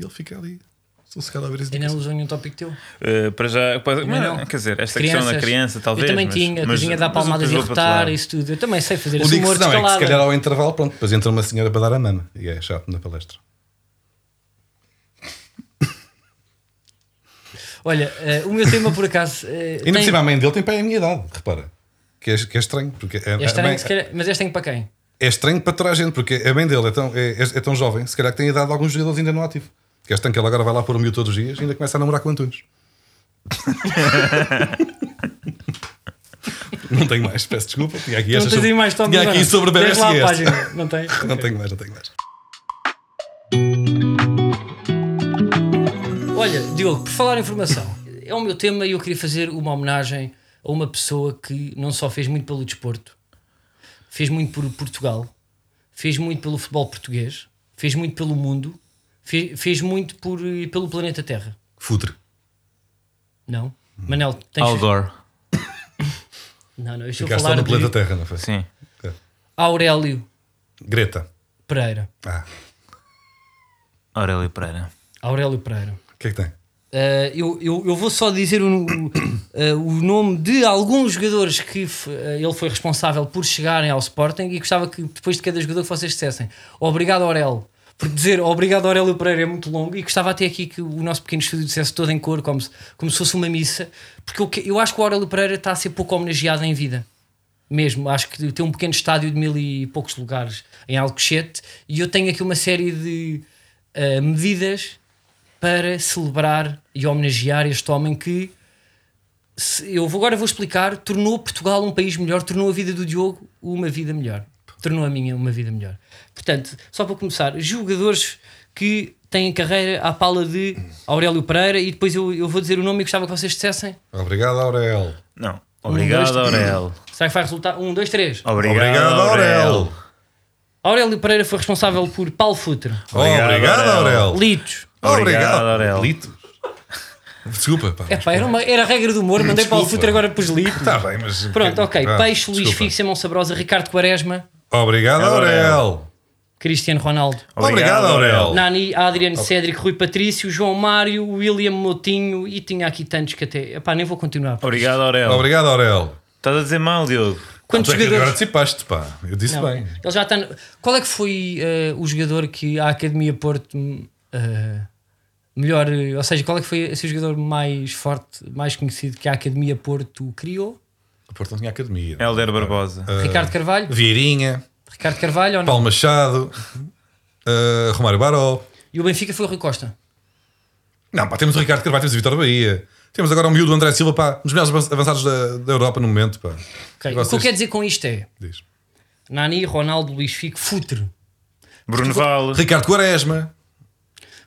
e ele fica ali, sossegado a ver dicas. não usou nenhum tópico teu. Uh, para já, Também mas, não. quer dizer, esta questão da Crianças. criança, talvez. Eu também mas- tinha, mas- coisinha de dar palmadas e para rotar, isso tudo. Eu também sei fazer O esse digo humor não, é que se calhar ao intervalo, pronto, depois entra uma senhora para dar a mama e é chato na palestra. Olha, eh, o meu tema por acaso. eh, Ainda por tem- cima a mãe dele tem para a minha idade, repara. Que é, que é estranho, porque é, é a estranho, mãe- se calhar- mas é estranho para quem? é estranho para toda a gente, porque a mãe dele é tão, é, é- é tão jovem, se calhar que tem a idade de alguns jogadores ainda no ativo. Que é estranho que ela agora vai lá pôr o miúdo todos os dias e ainda começa a namorar com o Antunes. [laughs] não tenho mais, peço desculpa. Tinha aqui, não tens sobre, mais tinha aqui sobre página. Não tem? [laughs] Não tenho mais, não tenho mais. Olha, Diogo, por falar em formação, é o meu tema e eu queria fazer uma homenagem a uma pessoa que não só fez muito pelo desporto, fez muito por Portugal, fez muito pelo futebol português, fez muito pelo mundo, fez, fez muito por, pelo planeta Terra. Futre. Não? Manel, tens. Gore. Não, não, eu estou a Ficaste só falar no planeta de Terra, não foi? Sim. Aurélio Greta. Pereira. Ah, Aurélio Pereira. Aurélio Pereira. Que é que tem? Uh, eu, eu, eu vou só dizer o, uh, o nome de alguns jogadores que uh, ele foi responsável por chegarem ao Sporting e gostava que depois de cada jogador vocês dissessem. Obrigado Aurélio. Porque dizer obrigado Aurélio Pereira é muito longo. E gostava até aqui que o nosso pequeno estúdio dissesse todo em cor como se, como se fosse uma missa porque eu, eu acho que o Aurélio Pereira está a ser pouco homenageado em vida. Mesmo, acho que tem um pequeno estádio de mil e poucos lugares em Alcochete e eu tenho aqui uma série de uh, medidas para celebrar e homenagear este homem que se- eu vou- agora vou explicar, tornou Portugal um país melhor, tornou a vida do Diogo uma vida melhor, tornou a minha uma vida melhor. Portanto, só para começar, jogadores que têm carreira à pala de Aurélio Pereira e depois eu, eu vou dizer o nome e gostava que vocês dissessem. Obrigado, Aurel. Não. Obrigado, dois, Aurélio. Será que vai resultar? Um, dois, três. Obrigado, Obrigado, Aurélio. Aurel. Aurélio Pereira foi responsável por Paulo Futre, Obrigado, Obrigado. Aurel. Litos. Obrigado, Aurel. Litos. Desculpa, pá. É pá, era, uma, era a regra do humor, mandei Paulo Desculpa. Futre agora pus Litos. Está bem, mas. Pronto, ok. Ah, Peixe, Luís desculpa. Figo, Simão Sabrosa, Ricardo Quaresma, Obrigado, Aurel. Aurel. Cristiano Ronaldo, Obrigado, Aurel. Nani, Adriano Cédric, Rui Patrício, João Mário, William Motinho e tinha aqui tantos que até. Epá, nem vou continuar. Obrigado, Aurélio. Obrigado, Aurel. Estás a dizer mal, Diogo. Quantos Tu é que agora jogadores. antecipaste, pá. Eu disse Não, bem. ele já está. no- Qual é que foi eh, o jogador que a Academia Porto eh, melhor. Ou seja, qual é que foi esse jogador mais forte, mais conhecido que a Academia Porto criou? O Porto não tinha academia. Helder Barbosa. Ah, Ricardo Carvalho? Vieirinha, Ricardo Carvalho ou não? Paulo Machado, ah, Romário Baró. E o Benfica foi o Rui Costa. Não, pá, temos o Ricardo Carvalho, temos o Vitor Bahia. Temos agora o miúdo André Silva, pá, um dos melhores avançados da, da Europa no momento, pá. Ok, E O que eu quero dizer com isto é Diz. Nani, Ronaldo, Luís Figo, Futre, Bruno Val. Ricardo Quaresma.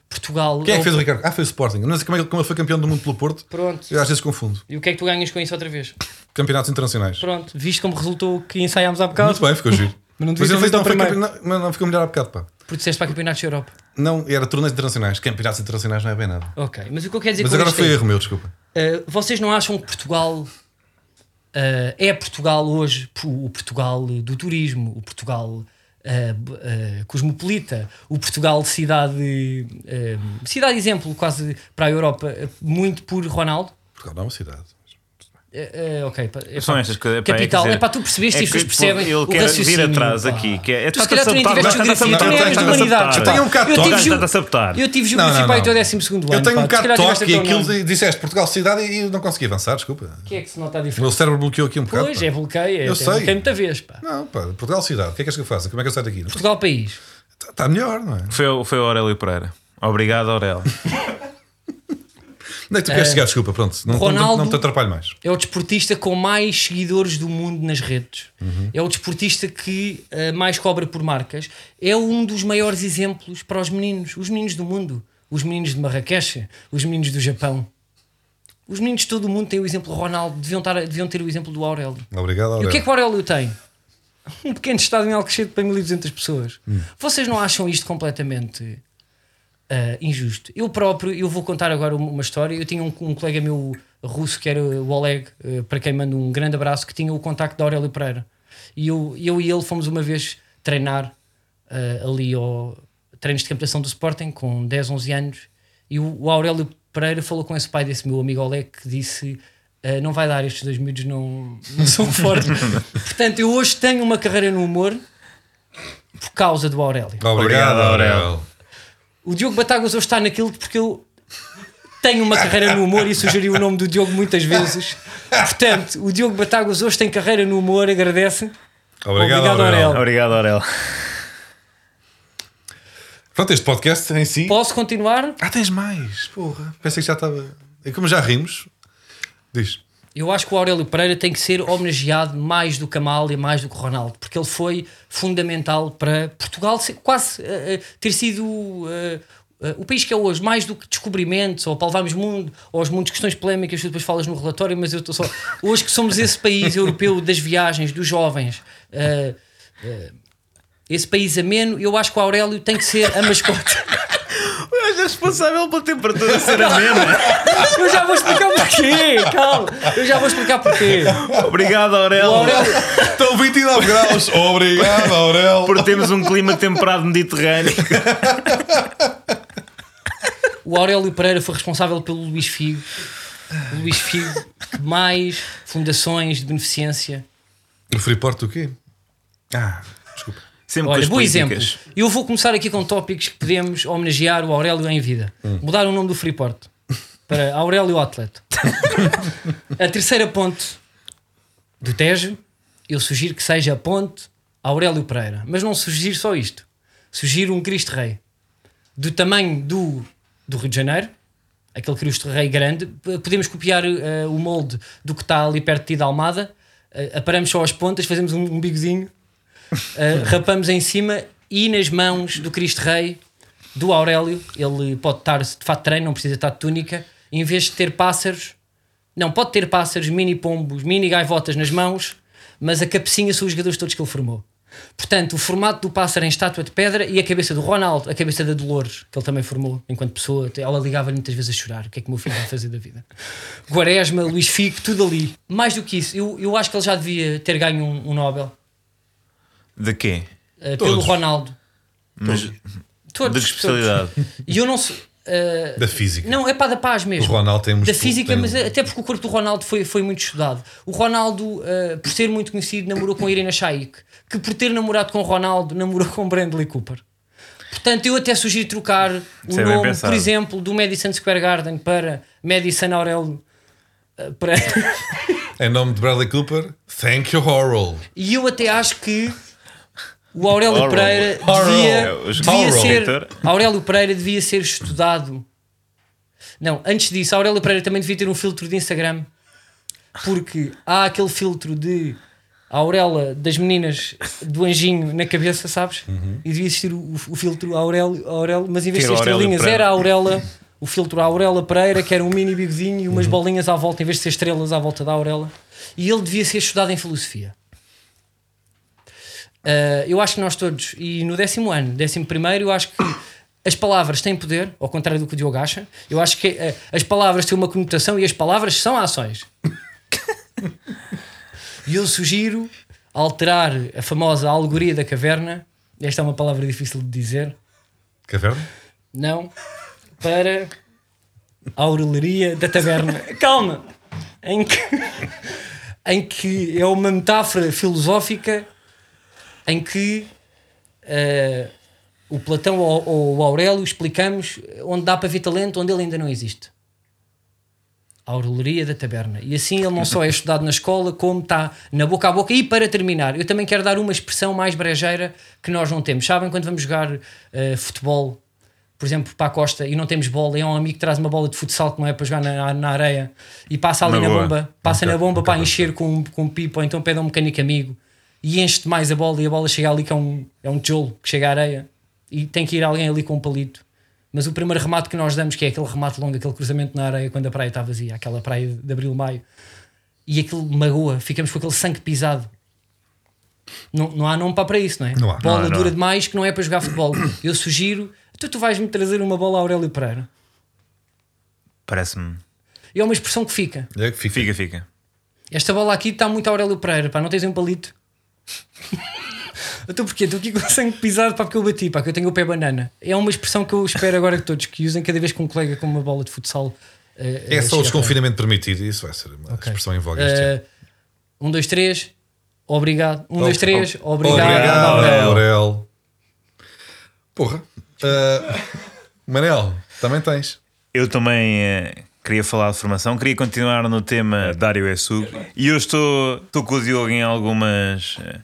Portugal. Quem é que fez o Ricardo? Ah, foi o Sporting. Não sei como, é, que- como ele foi campeão do mundo pelo Porto. Pronto. Eu às vezes confundo. E o que é que tu ganhas com isso outra vez? Campeonatos internacionais. Pronto, visto como resultou que ensaiámos há bocado, Muito bem, ficou giro. [laughs] Mas não Mas devia feito não, foi mas não ficou melhor há bocado, pá. porque disseste para campeonatos da Europa. Não, era torneios internacionais. Campeonatos internacionais não é bem nada. Ok, mas o que eu quero dizer Mas agora foi é, erro meu, desculpa. uh, vocês não acham que Portugal uh, é Portugal hoje o Portugal do turismo, o Portugal uh, cosmopolita, o Portugal cidade, uh, cidade exemplo quase para a Europa, muito por Ronaldo? Portugal não é uma cidade. Uh, uh, ok, é São pá, estas coisas. pá, Capital, é dizer, pá, tu percebeste e pessoas percebem Ele quer vir atrás aqui. Que é, Tu se calhar tu nem tiveste geografia, tu nem a eras de humanidades. Eu tenho um bocado Eu de toque. Eu tive geografia para o 12 segundo Eu ano. tenho um bocado de toque e aquilo disseste Portugal cidade e eu não consegui avançar, desculpa. O que é que se nota a O meu diferença? cérebro bloqueou aqui um bocado. Pois, é bloqueio. É, Eu é sei. bloqueio muita vez. Pá. Não, pá, Portugal cidade. O que é que és que eu faço? Como é que eu saio daqui? Portugal país. Está melhor, não é? Foi, o- foi o Aurélio Pereira. Obrigado, Aurélio. [laughs] Onde é que tu queres chegar? Desculpa, pronto. Não, não- Ronaldo- não te atrapalho mais. É o desportista com mais seguidores do mundo nas redes. É o desportista que eh, mais cobra por marcas. É um dos maiores exemplos para os meninos, os meninos do mundo, os meninos de Marrakech, os meninos do Japão. Os meninos de todo o mundo têm o exemplo do Ronaldo, deviam, estar, deviam ter o exemplo do Aurélio. Obrigado, E Aurélio. o que é que o Aurélio tem? [laughs] Um pequeno estado em Alcochete para 1200 pessoas. Vocês não acham isto completamente ah, injusto? Eu próprio, eu vou contar agora uma, história. Eu tinha um, um colega meu russo que era o Oleg, ah, para quem mando um grande abraço, que tinha o contacto da Aurélio Pereira. E eu, eu e ele fomos uma vez treinar ah, ali ao treinos de captação do Sporting com 10, 11 anos. E o, o Aurélio Pereira falou com esse pai desse meu amigo Oleg que disse. "Ah, não vai dar, estes dois miúdos não, não são [laughs] fortes. Portanto, eu hoje tenho uma carreira no humor por causa do Aurélio. Obrigado, Obrigado, Aurélio. O Diogo Batagas hoje está naquilo porque eu tenho uma carreira no humor e sugeri o nome do Diogo muitas vezes. Portanto, o Diogo Batagas hoje tem carreira no humor, agradece. Obrigado, Obrigado, Aurélio. Aurélio. Obrigado, Aurel. Pronto, este podcast em si. Posso continuar? Ah, tens mais. Porra. Pensei que já estava. E como já rimos, diz. Eu acho que o Aurélio Pereira tem que ser homenageado mais do que a Amália, mais do que o Ronaldo, porque ele foi fundamental para Portugal ser, quase eh, ter sido eh, eh, o país que é hoje, mais do que descobrimentos, ou para levarmos mundo, ou as muitas questões polémicas que tu depois falas no relatório, mas eu estou só. Hoje que somos esse país europeu das viagens, dos jovens. eh, eh, esse país ameno, eu acho que o Aurélio tem que ser a mascote. Responsável pela temperatura ser amena. [laughs] Eu já vou explicar porquê, calma. Eu já vou explicar porquê. Obrigado, Aurel. Aurélio, Estão 29 graus. Obrigado, Aurélio. Por termos um clima temperado mediterrâneo. O Aurélio Pereira foi responsável pelo Luís Figo. O Luís Figo, mais fundações de beneficência. O Freeport o quê? Ah, desculpa. Sempre Olha, bom exemplo. Eu vou começar aqui com tópicos que podemos homenagear o Aurélio em vida. Mudar o nome do Freeport para Aurélio Atleta. [laughs] a terceira ponte do Tejo, eu sugiro que seja a ponte Aurélio Pereira. Mas não sugiro só isto. Sugiro um Cristo Rei do tamanho do, do Rio de Janeiro, aquele Cristo Rei grande. Podemos copiar eh, o molde do que está ali perto de ti da Almada. Eh, aparamos só as pontas, fazemos um, um bigodinho, eh, rapamos em cima e nas mãos do Cristo Rei, do Aurélio, ele pode estar de fato treino, não precisa estar de túnica, em vez de ter pássaros, não, pode ter pássaros, mini pombos, mini gaivotas nas mãos, mas a cabecinha são os jogadores todos que ele formou. Portanto, o formato do pássaro em estátua de pedra e a cabeça do Ronaldo, a cabeça da Dolores, que ele também formou enquanto pessoa. Ela ligava-lhe muitas vezes a chorar. O que é que o meu filho vai fazer da vida? Quaresma, Luís Figo, tudo ali. Mais do que isso, eu, eu acho que ele já devia ter ganho um, um Nobel De quê? eh, pelo. Ronaldo. Mas Todos, de que especialidade? E eu não sei. eh, Da física. não, é para da paz mesmo. O Ronaldo tem Da física, tem- mas até porque o corpo do Ronaldo foi, foi muito estudado. O Ronaldo, eh, por ser muito conhecido, namorou com Irina Shayk, que por ter namorado com o Ronaldo, namorou com Bradley Cooper. Portanto, eu até sugiro trocar o Isso é bem nome, por exemplo, do Madison Square Garden para Madison Aurélio eh, Pereira. Em nome de Bradley Cooper, thank you, Horrell. E eu até acho que o Aurélio Horror. Pereira Horror. devia, devia Horror. ser. Aurélio Pereira devia ser estudado. Não, antes disso, Aurélio Pereira também devia ter um filtro de Instagram. Porque há aquele filtro de Aurélia das meninas do anjinho na cabeça, sabes? E devia existir o, o filtro Aurélio, Aurélio, mas em vez de ser estrelinhas, Pereira. era a Aurélia, o filtro Aurélia Pereira, que era um mini bigodinho e umas bolinhas à volta, em vez de ser estrelas à volta da Aurélia. E ele devia ser estudado em filosofia. Uh, eu acho que nós todos, e no décimo ano, décimo primeiro, eu acho que as palavras têm poder, ao contrário do que o Diogo acha. Eu acho que uh, as palavras têm uma conotação e as palavras são ações. E eu sugiro alterar a famosa alegoria da caverna. Esta é uma palavra difícil de dizer. Caverna? Não. Para a aurelaria da taberna. Calma! Em que, em que é uma metáfora filosófica em que eh, o Platão ou, ou o Aurélio explicamos onde dá para ver talento, onde ele ainda não existe. A aurelaria da taberna. E assim ele não só é estudado na escola, como está na boca a boca. E para terminar, eu também quero dar uma expressão mais brejeira que nós não temos. Sabem quando vamos jogar eh, futebol por exemplo, para a costa e não temos bola, e é um amigo que traz uma bola de futsal que não é para jogar na, na areia e passa ali Na na, bomba, passa Nunca- na bomba nunca para encher com, com um pipo, ou então pede a um mecânico amigo e enche-te mais a bola e a bola chega ali que é um, é um tijolo que chega à areia e tem que ir alguém ali com um palito. Mas o primeiro remate que nós damos, que é aquele remate longo, aquele cruzamento na areia quando a praia está vazia, aquela praia de abril-maio, e aquilo magoa, ficamos com aquele sangue pisado. Não, não há nome para, para isso, não é? Não há. Bola Não há, não dura há. demais que não é para jogar futebol. Eu sugiro, tu, tu vais-me trazer uma bola a Aurélio Pereira. Parece-me. E é uma expressão que fica. É que fica. Fica, fica. Esta bola aqui está muito Aurélio Pereira, pá, não tens um palito? [laughs] Então porquê? Estou aqui com o sangue pisado pá, porque eu bati, pá, que eu tenho o pé banana. É uma expressão que eu espero agora que todos que usem cada vez que um colega com uma bola de futsal. eh, É eh, só o desconfinamento permitido. Isso vai ser uma Ok. expressão em voga para- este ano. Eh, um, dois, três, obrigado. Um, dois, três, obrigado. Obrigado. Aurel. Porra. Uh, Manel, também tens. Eu também eh, queria falar de formação, queria continuar no tema Dário Essugo e eu estou, estou com o Diogo em algumas, eh,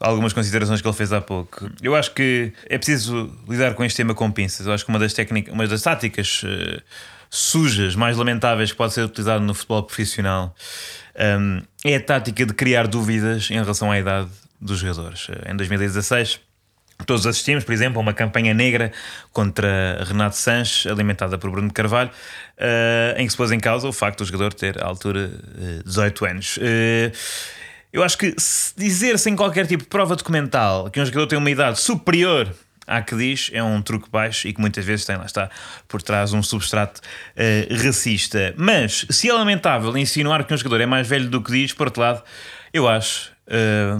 algumas considerações que ele fez há pouco. Eu acho que é preciso lidar com este tema com pinças. Eu acho que uma das técnicas, uma das táticas eh, sujas, mais lamentáveis que pode ser utilizada no futebol profissional ehm, é a tática de criar dúvidas em relação à idade dos jogadores. Eh, Em 2016 Todos assistimos, por exemplo, a uma campanha negra contra Renato Sanches, alimentada por Bruno Carvalho, eh, em que se pôs em causa o facto do jogador ter, à altura, eh, 18 anos. Eh, eu acho que se dizer sem qualquer tipo de prova documental que um jogador tem uma idade superior à que diz é um truque baixo e que muitas vezes tem, lá está, por trás um substrato eh, racista. Mas se é lamentável insinuar que um jogador é mais velho do que diz, por outro lado, eu acho. eh,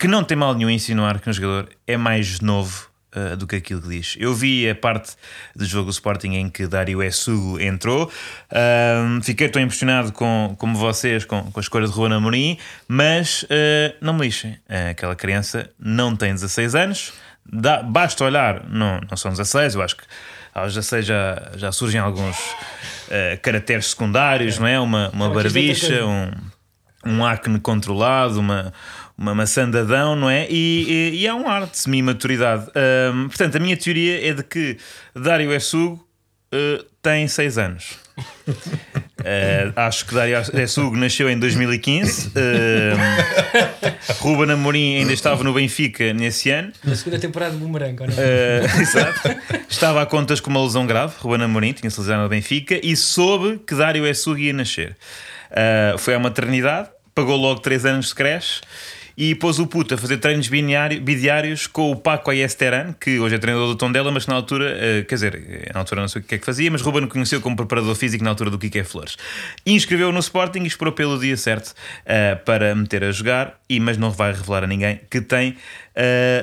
que não tem mal nenhum insinuar que um jogador é mais novo uh, do que aquilo que diz. Eu vi a parte do jogo do Sporting em que Dário Essugo entrou. Um, fiquei tão impressionado com, como vocês com, com a escolha de Ruana Amorim, mas uh, não me lixem. Uh, aquela criança não tem 16 anos. Dá- basta olhar, não, não são 16, eu acho que aos 16 já, já surgem alguns uh, caracteres secundários, não é? Uma, uma barbicha, um, um acne controlado, uma, uma maçã de Adão, não é? E, e, e há um ar de semi-maturidade. Hum, portanto, a minha teoria é de que Dário Essugo uh, tem 6 anos. Uh, [laughs] acho que Dário Essugo nasceu em 2015. Uh, Ruben Amorim ainda estava no Benfica nesse ano. Na segunda temporada do Boomerang, ou não? Uh, [laughs] exato. Estava a contas com uma lesão grave, Ruben Amorim, tinha-se lesionado no Benfica, e soube que Dário Essugo ia nascer. Uh, foi à maternidade, pagou logo 3 anos de creche e pôs o puto a fazer treinos bidiário- bidiários com o Paco Ayesteran, que hoje é treinador do Tondela, mas na altura, uh, quer dizer, na altura não sei o que é que fazia, mas Ruben conheceu como preparador físico na altura do Kike Flores. Inscreveu no Sporting e esperou pelo dia certo uh, para meter a jogar, e, mas não vai revelar a ninguém que tem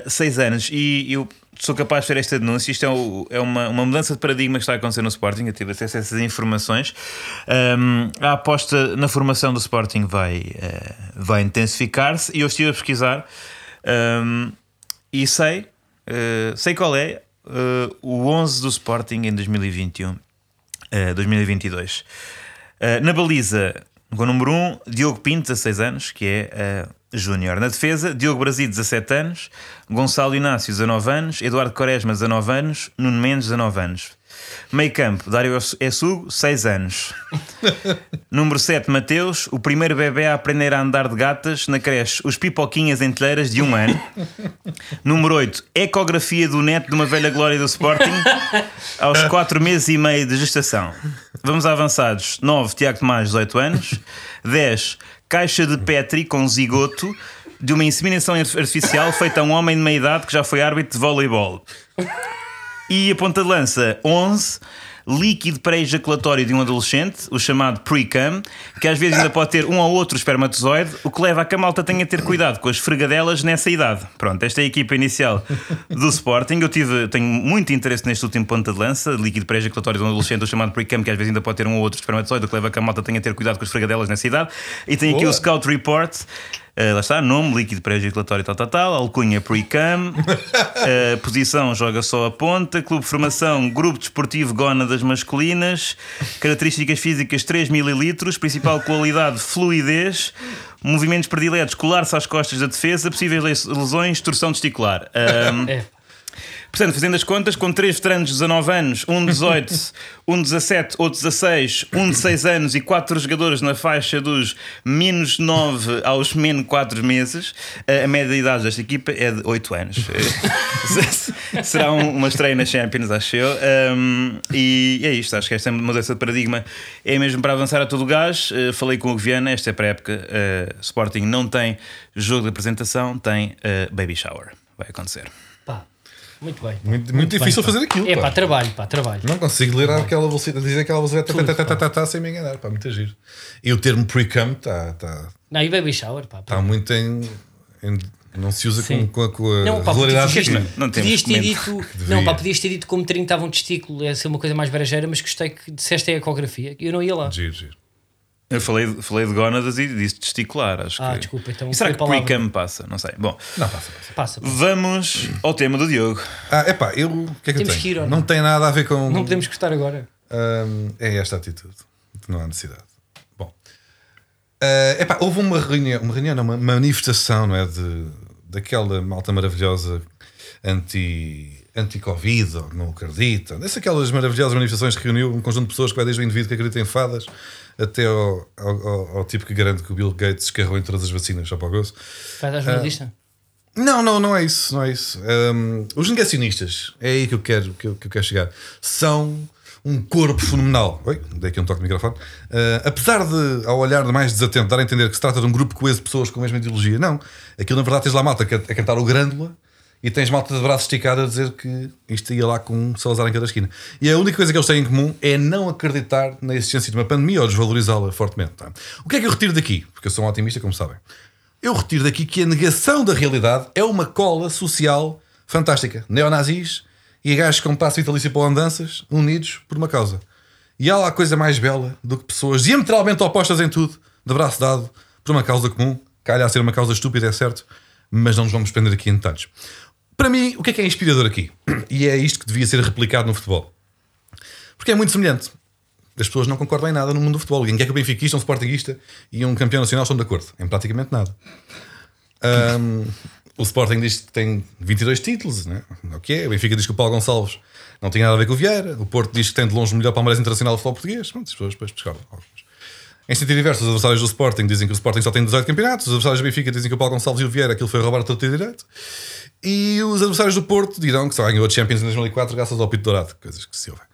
6 anos. E eu sou capaz de fazer esta denúncia. Isto é, o- é uma, uma mudança de paradigma que está a acontecer no Sporting. Eu tive acesso a essas informações. Um, a aposta na formação do Sporting vai, eh, vai intensificar-se e eu estive a pesquisar um, e sei, eh, sei qual é eh, o 11 do Sporting em 2021, eh, 2022. Eh, na baliza, com o número 1, Diogo Pinto, 16 anos, que é eh, Júnior. Na defesa, Diogo Brasil, 17 anos, Gonçalo Inácio, 19 anos, Eduardo Quaresma, 19 anos, Nuno Mendes, 19 anos. Meio campo, Dário Essugo, 6 anos. [laughs] Número 7, Mateus, o primeiro bebê a aprender a andar de gatas na creche Os Pipoquinhas em Telheiras, de um ano. [laughs] Número 8, ecografia do neto de uma velha glória do Sporting aos 4 meses e meio de gestação. Vamos avançados. 9, Tiago Tomás, 18 anos. 10, caixa de Petri com zigoto de uma inseminação artificial feita a um homem de meia idade que já foi árbitro de voleibol. E a ponta de lança 11, líquido pré-ejaculatório de um adolescente, o chamado pre-cum, que às vezes ainda pode ter um ou outro espermatozoide, o que leva a que a malta tenha a ter cuidado com as fregadelas nessa idade. Pronto, esta é a equipa inicial do Sporting. Eu tive, tenho muito interesse neste último ponta de lança, líquido pré-ejaculatório de um adolescente, o chamado pre-cum, que às vezes ainda pode ter um ou outro espermatozoide, o que leva a que a malta tenha a ter cuidado com as fregadelas nessa idade. E tem aqui Boa. o Scout Report. Uh, lá está, nome, líquido pré-ejaculatório, tal, tal, tal, alcunha pre-cam, uh, [laughs] posição joga só a ponta, clube de formação, grupo desportivo gónadas masculinas, características físicas 3 ml, principal qualidade fluidez, movimentos prediletos, colar-se às costas da defesa, possíveis les- lesões, torção testicular. [laughs] Um, É. Portanto, fazendo as contas, com três veteranos de 19 anos, um de 18, [laughs] um de 17, outro 16, um de 6 anos e quatro jogadores na faixa dos menos 9 aos menos 4 meses, a média de idade desta equipa é de 8 anos. [laughs] [laughs] Será uma estreia na Champions, acho eu. Um, e é isto, acho que esta mudança de paradigma é mesmo para avançar a todo o gás. Uh, falei com o Viana, esta é para a época. Uh, Sporting não tem jogo de apresentação, tem uh, baby shower. Vai acontecer. Muito bem. Muito, muito, muito difícil bem, fazer aquilo. É pá. trabalho, pá, trabalho. Não consigo ler aquela velocidade, dizer aquela velocidade tá, tá, tá, sem me enganar, pá, muito giro. E o termo pre-cum está tá, Não, e baby shower, pá. tá muito em, em- Não se usa com, com a, com a Não, pá, regularidade podias, que não- não podias ter dito, [laughs] não, pá, podias ter dito como 30 estava um testículo, ia ser uma coisa mais brejeira, mas gostei que disseste a ecografia. Eu não ia lá. Giro, giro. Eu falei, falei de gónadas e disse testicular. Acho Ah, que... desculpa, então E será que palavra. pre-cam passa? Não sei. Bom, Não, passa, passa. Passa, pá. vamos ao tema do Diogo. Ah, epá, eu. O que é que Temos eu que ir, tenho? não não? tem nada a ver com. Não podemos gostar agora. É esta atitude. Não há necessidade. Bom. Ah, epá, houve uma reunião, uma reunião, não, uma manifestação, não é? De, daquela malta maravilhosa anti. Anti-Covid, ou não acredita. Dessas aquelas maravilhosas manifestações que reuniu um conjunto de pessoas que vai desde o indivíduo que acredita em fadas até ao, ao, ao- tipo que garante que o Bill Gates escarrou em todas as vacinas, só para o gozo. Vai dar jornalista? Não, não, não é isso, não é isso. Hum, os negacionistas, é aí que eu quero, que eu, que eu quero chegar, são um corpo fenomenal. Oi, dei aqui um toque de microfone. Uh, apesar de, ao olhar mais desatento, dar a entender que se trata de um grupo coeso de pessoas com a mesma ideologia, não. Aquilo na verdade tens lá malta a, a cantar o Grândola e tens malta de braço esticado a dizer que isto ia lá com um Salazar em cada esquina. E a única coisa que eles têm em comum é não acreditar na existência de uma pandemia ou desvalorizá-la fortemente. tá? O que é que eu retiro daqui? Porque eu sou um otimista, como sabem. Eu retiro daqui que a negação da realidade é uma cola social fantástica. Neonazis e gajos com passo vitalício para andanças unidos por uma causa. E há lá coisa mais bela do que pessoas diametralmente opostas em tudo, de braço dado, por uma causa comum. Calha a ser uma causa estúpida, é certo, mas não nos vamos prender aqui em detalhes. Para mim, o que é que é inspirador aqui? [clears throat] E é isto que devia ser replicado no futebol. Porque é muito semelhante. As pessoas não concordam em nada no mundo do futebol. Ninguém quer que o benfiquista, um sportinguista e um campeão nacional estão de acordo. Em praticamente nada. Ahm, o Sporting diz que tem 22 títulos, né? ok. O Benfica diz que o Paulo Gonçalves não tem nada a ver com o Vieira. O Porto diz que tem de longe o melhor Palmeiras Internacional do futebol português. Pronto, as pessoas depois discordam. Em sentido inverso, os adversários do Sporting dizem que o Sporting só tem 18 campeonatos. Os adversários do Benfica dizem que o Paulo Gonçalves e o Vieira aquilo foi roubar o direito. E os adversários do Porto dirão que só ganhou a Champions em 2004 graças ao Pito Dourado. Coisas que se ouvem.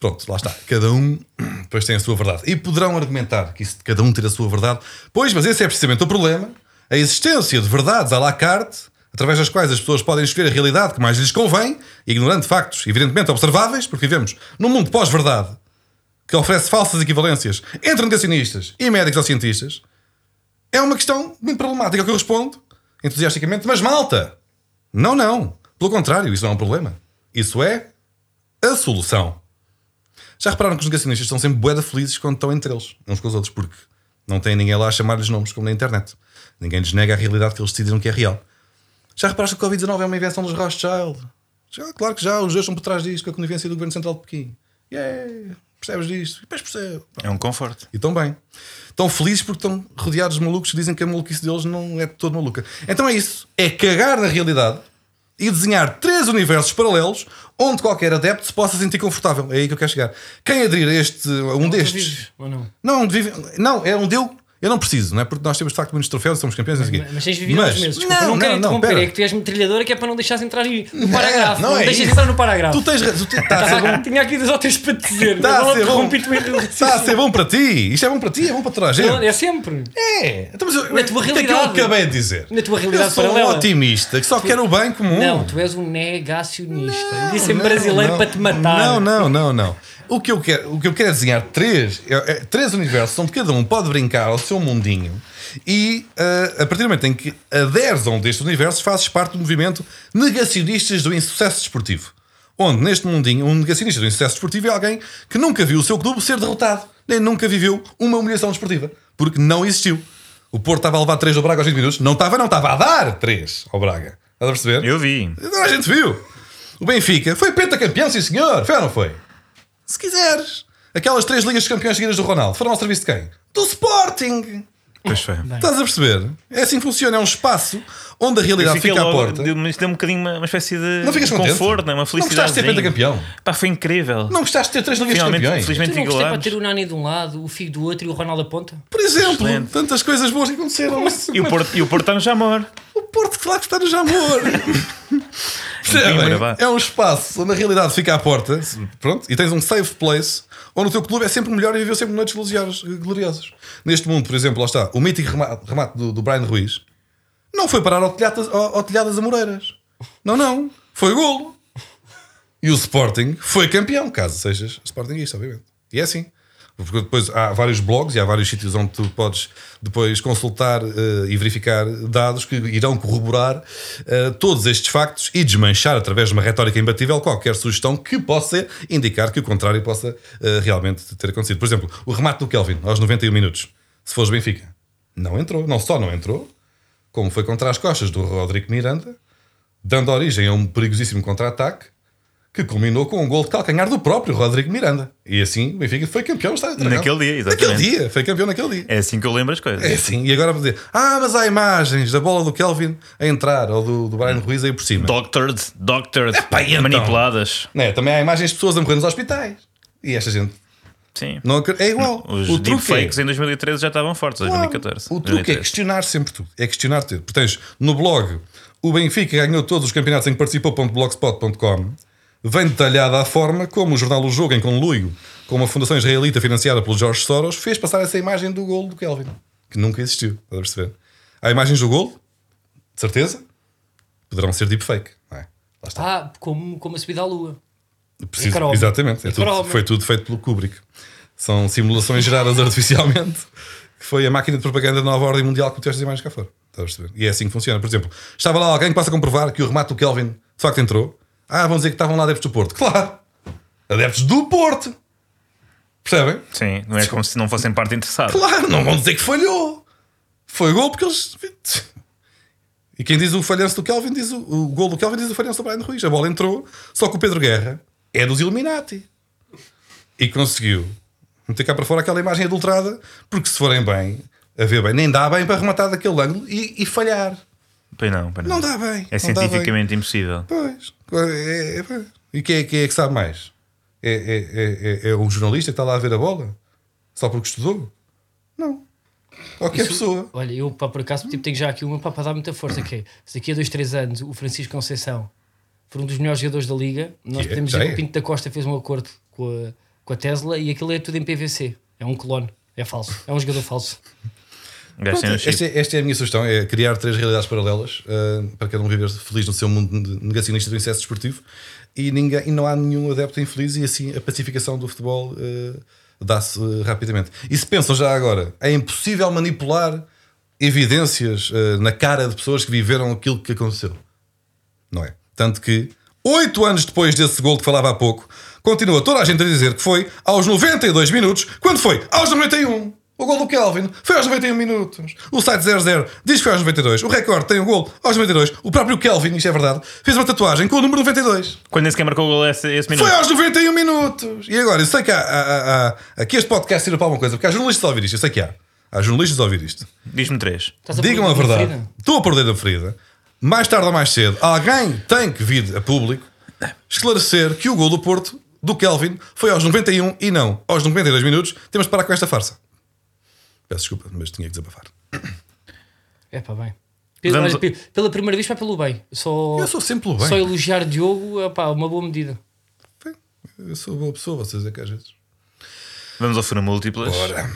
Pronto, lá está. Cada um [clears throat] depois tem a sua verdade. E poderão argumentar que isso de cada um ter a sua verdade. Pois, mas esse é precisamente o problema. A existência de verdades à la carte, através das quais as pessoas podem escolher a realidade que mais lhes convém, ignorando factos evidentemente observáveis, porque vivemos num mundo pós-verdade que oferece falsas equivalências entre negacionistas e médicos ou cientistas, é uma questão muito problemática. Que eu respondo, entusiasticamente, mas malta, não, não. Pelo contrário, isso não é um problema. Isso é a solução. Já repararam que os negacionistas estão sempre boeda felizes quando estão entre eles, uns com os outros, porque não tem ninguém lá a chamar-lhes nomes, como na internet. Ninguém lhes nega a realidade que eles decidiram que é real. Já reparaste que o Covid-19 é uma invenção dos Rothschild? Já, claro que já, os dois estão por trás disto, com a conivência do Governo Central de Pequim. Yeah, percebes disto? E depois percebe. É um conforto. E estão bem. Estão felizes porque estão rodeados de malucos que dizem que a maluquice deles não é de todo maluca. Então é isso. É cagar na realidade e desenhar três universos paralelos onde qualquer adepto se possa sentir confortável. É aí que eu quero chegar. Quem aderir a este, a um Tu destes. vives, ou não? Não, onde vive, não, é onde eu. Eu não preciso, não é? Porque nós temos de facto muitos troféus, somos campeões. não sei. Mas, mas tens vivido uns meses. Desculpa, não, quero interromper. pera. é que tu és metralhadora que é para não deixares entrar no parágrafo. não Não, é deixas isso. entrar no parágrafo. Tu tens. ra- Tu te, tá ser bom. Tinha aqui dois ou três para te dizer. Está a ser bom. Está a ser bom para ti. Isto é bom para ti, é bom para toda a gente. É sempre. É. Então, mas eu, Na tua o que é que eu realidade. acabei de dizer? Na tua realidade eu sou paralela. um otimista que só quer o bem comum. Não, tu és um negacionista. Disse em Não, brasileiro não. para te matar. Não, não, não, não. O que eu quero, o que eu quero é desenhar três, é- é três universos onde cada um pode brincar ao seu mundinho e ah, a partir do momento em que aderes a um destes universos, fazes parte do movimento negacionistas do insucesso desportivo. Onde, neste mundinho, um negacionista do insucesso desportivo é alguém que nunca viu o seu clube ser derrotado, nem nunca viveu uma humilhação desportiva, porque não existiu. O Porto estava a levar 3 ao Braga aos 20 minutos, não estava, não estava a dar 3 ao Braga. Estás a perceber? Eu vi. A gente viu. O Benfica foi pentacampeão, sim senhor. Foi ou não foi? Se quiseres. Aquelas três ligas de campeões seguidas do Ronaldo foram ao serviço de quem? Do Sporting. Pois foi. Estás a perceber? É assim que funciona. É um espaço onde a realidade fica à porta. deu-me- Isto deu um bocadinho uma, uma espécie de Não ficas contente? conforto, não é? uma Não felicidade. gostaste de ser pentacampeão? Pá, foi incrível. Não gostaste de ter três ligas de Finalmente, campeões? felizmente tu não gostei para ter o Nani de um lado, o Figo do outro e o Ronaldo da ponta? Por exemplo, Excelente. tantas coisas boas que aconteceram. E o Porto, e o Porto está no Jamor. O Porto, claro que está no Jamor. [laughs] Vá. É um espaço onde a realidade fica à porta pronto, e tens um safe place onde o teu clube é sempre melhor e viveu sempre noites gloriosas. Neste mundo, por exemplo, lá está, o mítico remate do, do Brian Ruiz não foi parar ao telhado, ao, ao telhado das Amoreiras. Não, não. Foi golo. E o Sporting foi campeão, caso sejas Sportingista, obviamente. E é assim. Porque depois há vários blogs e há vários sítios onde tu podes depois consultar eh, e verificar dados que irão corroborar eh, todos estes factos e desmanchar através de uma retórica imbatível qualquer sugestão que possa indicar que o contrário possa eh, realmente ter acontecido. Por exemplo, o remate do Kelvin aos 91 minutos, se fores Benfica, não entrou. Não só não entrou, como foi contra as costas do Rodrigo Miranda, dando origem a um perigosíssimo contra-ataque que culminou com um gol de calcanhar do próprio Rodrigo Miranda. E assim o Benfica foi campeão Dragão. Naquele dia, exatamente. Naquele dia, foi campeão naquele dia. É assim que eu lembro as coisas. É assim, e agora vou dizer: Ah, mas há imagens da bola do Kelvin a entrar ou do, do Brian Ruiz aí por cima. Doctored, doctored, Epá, então? manipuladas. Né, também há imagens de pessoas a morrer nos hospitais. E esta gente Sim. não é igual. Os o truque é, deepfakes em 2013 já estavam fortes, Claro. 2014. O truque é 2013. questionar sempre tudo. É questionar tudo. Portanto, no blog, o Benfica ganhou todos os campeonatos em que participou.blogspot.com. Vem detalhada a forma como o jornal O Jogo, em conluio com uma fundação israelita financiada pelo George Soros, fez passar essa imagem do gol do Kelvin, que nunca existiu. Estás a perceber? Há imagens do gol, de certeza, poderão ser deepfake. Não é? Lá está. Ah, como, como a subida à lua. Preciso- exatamente. É tudo- foi tudo feito pelo Kubrick. São simulações geradas [laughs] artificialmente. Que foi a máquina de propaganda da nova ordem mundial que meteu estas imagens cá fora. Estás a perceber? E é assim que funciona. Por exemplo, estava lá alguém que possa comprovar que o remate do Kelvin de facto entrou. Ah, vão dizer que estavam lá adeptos do Porto. Claro! Adeptos do Porto! Percebem? Sim, não é como se não fossem parte interessada. Claro, não vão dizer que falhou. Foi gol porque eles. E quem diz o falhanço do Kelvin diz o, o gol do Kelvin diz o falhanço do Brian Ruiz. A bola entrou, só que o Pedro Guerra é dos Illuminati. E conseguiu meter cá para fora aquela imagem adulterada, porque se forem bem, a ver bem, nem dá bem para rematar daquele ângulo e, e falhar. Pois não, pois não. Não dá bem. É dá bem. cientificamente impossível. Pois. É, é, é, e quem é, quem é que sabe mais? É, é, é, é, é um jornalista que está lá a ver a bola? Só porque estudou? Não. Qualquer pessoa. Olha, eu pá, por acaso tipo, tenho já aqui uma pá, para dar muita força. Que é, se daqui a dois, três anos o Francisco Conceição for um dos melhores jogadores da liga, nós Que podemos dizer que o Pinto da Costa fez um acordo com a, com a Tesla e aquilo é tudo em PVC. É um clone. É falso. É um jogador falso. O gajo tem um Pronto, esta, é, esta é a minha sugestão: é criar três realidades paralelas uh, para cada um viver feliz no seu mundo negacionista do incesto desportivo e, ninguém, e não há nenhum adepto infeliz, e assim a pacificação do futebol uh, dá-se uh, rapidamente. E se pensam já agora, é impossível manipular evidências na cara de pessoas que viveram aquilo que aconteceu. Não é? Tanto que, oito anos depois desse gol que falava há pouco, continua toda a gente a dizer que foi aos 92 minutos, quando foi aos 91. O gol do Kelvin foi aos 91 minutos. O site 00 diz que foi aos 92. O recorde tem o gol aos 92. O próprio Kelvin, isto é verdade, fez uma tatuagem com o número 92. Quando nem sequer marcou o gol esse, esse minuto. Foi aos 91 minutos. E agora, eu sei que há, há, há, há aqui este podcast tira para alguma coisa, porque há jornalistas a ouvir isto. Eu sei que há. Há jornalistas a ouvir isto. Diz-me três. Digam a verdade. ferida? Estou a perder da ferida. Mais tarde ou mais cedo, alguém tem que vir a público esclarecer que o gol do Porto, do Kelvin, foi aos 91 e não aos 92 minutos. Temos de parar com esta farsa. Peço desculpa, mas tinha que desabafar. É pá, bem. Pela, Vamos- olha, pe- pela primeira vez, vai pelo bem. Só, Eu sou sempre pelo bem. só elogiar Diogo é pá, uma boa medida. Eu sou boa pessoa, vocês é que às vezes. Vamos ao Fura Múltiplas. Ora.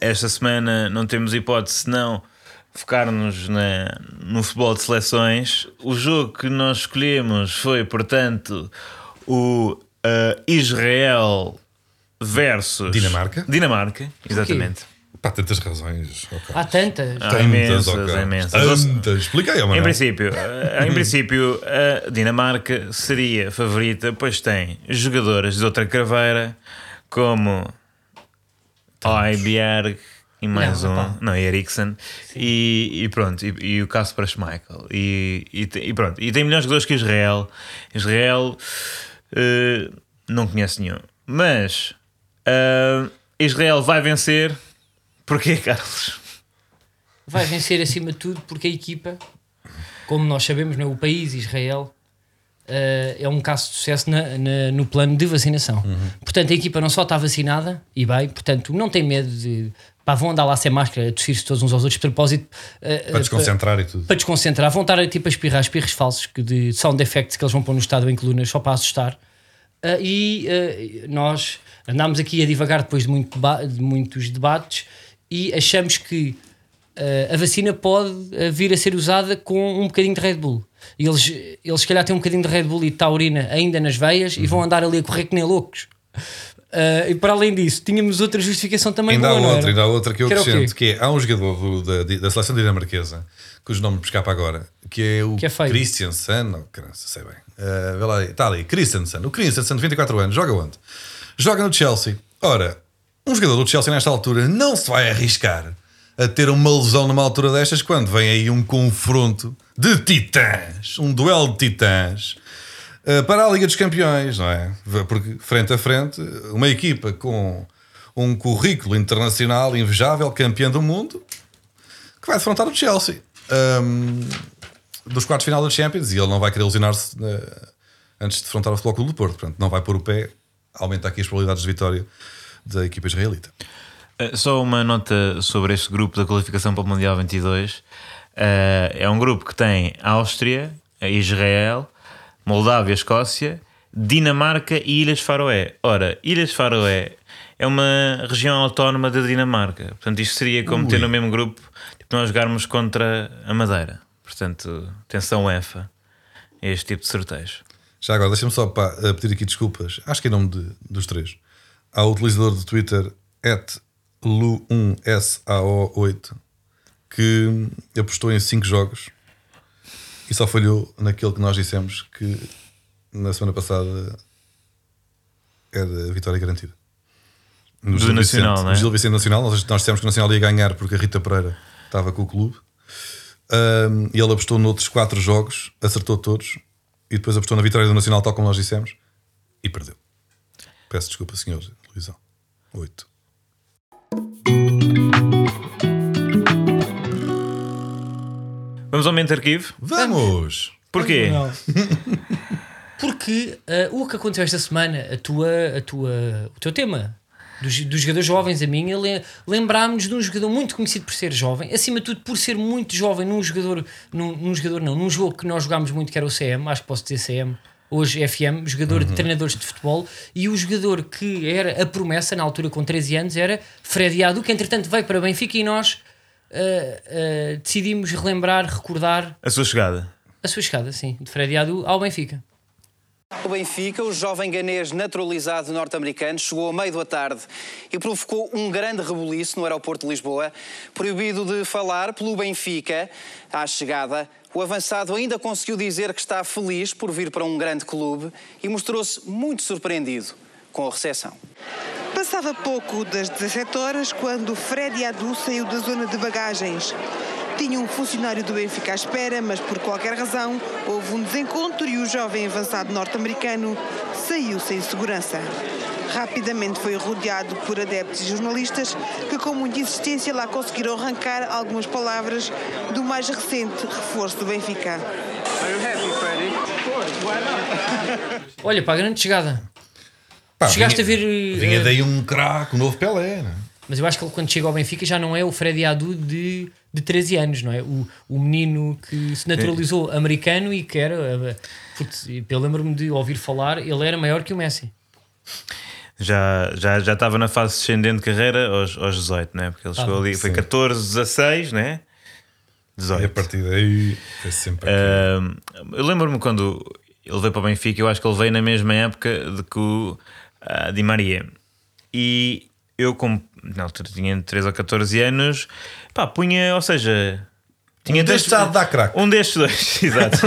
Esta semana não temos hipótese senão focar-nos na- no futebol de seleções. O jogo que nós escolhemos foi, portanto, o uh, Israel versus Dinamarca? Dinamarca, exatamente. Pá, tantas razões. Há tantas. Há Tantas, imensas, ok. imensas. Tantas. Expliquei, Em princípio, eh, em princípio, a Dinamarca seria favorita, pois tem jogadoras de outra craveira, como Oibjerg e mais Não, um, pá. não, Eriksen, e, e pronto, e, e o Kasper Schmeichel. E, e, e pronto, e tem melhores jogadores que Israel. Israel eh, não conhece nenhum, mas Uh, Israel vai vencer. Porquê, Carlos? Vai vencer acima de tudo porque a equipa, como nós sabemos, não é? o país, Israel, uh, é um caso de sucesso na, na, no plano de vacinação. Uhum. Portanto, a equipa não só está vacinada e bem, portanto, não tem medo de. Pá, vão andar lá sem máscara, a tossir-se todos uns aos outros de propósito. uh, Para desconcentrar e tudo. para desconcentrar, vão estar tipo a espirrar espirros falsos que de sound effects que eles vão pôr no estado em colunas só para assustar. Ah, e ah, nós andámos aqui a divagar depois de, muito deba- de muitos debates e achamos que a vacina pode vir a ser usada com um bocadinho de Red Bull. E eles, eles se calhar têm um bocadinho de Red Bull e de taurina ainda nas veias e vão andar ali a correr que nem loucos. Ah, e para além disso, tínhamos outra justificação também Ainda há boa, não outra, ainda há outra que eu acrescento, que é, há um jogador do- da, da seleção dinamarquesa, cujo nome me escapa agora, que é o Que é. Christiansen, não, não sei bem. Uh, vê lá aí, está ali, Christiansen. O Christiansen, de 24 anos, joga onde? Joga no Chelsea. Ora, um jogador do Chelsea nesta altura não se vai arriscar a ter uma lesão numa altura destas quando vem aí um confronto de titãs, um duelo de titãs. Uh, para a Liga dos Campeões, não é? Porque frente a frente, uma equipa com um currículo internacional invejável, campeã do mundo, que vai defrontar o Chelsea um, dos quartos de final da Champions e ele não vai querer lesionar-se uh, antes de defrontar o Futebol Clube do Porto, portanto, não vai pôr o pé, aumenta aqui as probabilidades de vitória da equipa israelita. Uh, Só uma nota sobre este grupo da qualificação para o Mundial 22. Uh, é um grupo que tem Áustria, Israel, Moldávia, Escócia, Dinamarca e Ilhas Faroé. Ora, Ilhas Faroé é uma região autónoma da Dinamarca. Portanto, isto seria como Ui. ter no mesmo grupo tipo, nós jogarmos contra a Madeira. Portanto, atenção EFA a este tipo de sorteios. Já agora, deixa-me só pá, a pedir aqui desculpas, acho que em nome de- dos três, ao utilizador do Twitter, lu1sao8, que apostou em 5 jogos e só falhou naquele que nós dissemos que na semana passada era a vitória garantida. No Do Gil Nacional, Vicente, não é? no Gil Vicente Nacional, nós, nós dissemos que o Nacional ia ganhar porque a Rita Pereira estava com o clube. Um, e ele apostou noutros quatro jogos, acertou todos e depois apostou na vitória do Nacional, tal como nós dissemos, e perdeu. Peço desculpa, senhor Luizão. Oito. Vamos ao mente arquivo? Vamos! Porquê? Não. [laughs] Porque ah, o que aconteceu esta semana, a tua, a tua, o teu tema dos, dos jogadores jovens, a minha, le, lembrámos-nos de um jogador muito conhecido por ser jovem, acima de tudo por ser muito jovem num jogador, num, num jogador não, num jogo que nós jogámos muito, que era o CM, acho que posso dizer CM, hoje FM, jogador de treinadores de futebol, e o jogador que era a promessa na altura com 13 anos era Freddy Adu, que entretanto veio para Benfica e nós ah, ah, decidimos relembrar, recordar A sua chegada. a sua chegada, sim, de Freddy Adu ao Benfica. O Benfica, o jovem ganês naturalizado norte-americano, chegou ao meio da tarde e provocou um grande rebuliço no aeroporto de Lisboa. Proibido de falar pelo Benfica à chegada, o avançado ainda conseguiu dizer que está feliz por vir para um grande clube e mostrou-se muito surpreendido com a recepção. Passava pouco das 17 horas quando Freddy Adu saiu da zona de bagagens. Tinha um funcionário do Benfica à espera, mas por qualquer razão houve um desencontro e o jovem avançado norte-americano saiu sem segurança. Rapidamente foi rodeado por adeptos e jornalistas que, com muita insistência, lá conseguiram arrancar algumas palavras do mais recente reforço do Benfica. Olha, para a grande chegada. Pá, Chegaste vinha- a ver. Vinha eh, daí um craque, um novo Pelé, não é? Mas eu acho que ele, quando chega ao Benfica, já não é o Freddy Adu de, de 13 anos, não é? O, o menino que se naturalizou americano e que era. eh, putz, eu lembro-me de ouvir falar, ele era maior que o Messi. Já, já, já estava na fase descendente de carreira aos, aos 18, né? Porque ele chegou ali, foi sim. 14, 16, né? E 18. a partir daí foi sempre aqui. Ahm, eu lembro-me quando ele veio para o Benfica, eu acho que ele veio na mesma época de que o ah, Di Maria. E eu, como na altura tinha 13 ou 14 anos, pá, punha, ou seja, tinha Um destes há de dar craque. Um destes dois, [laughs] exato.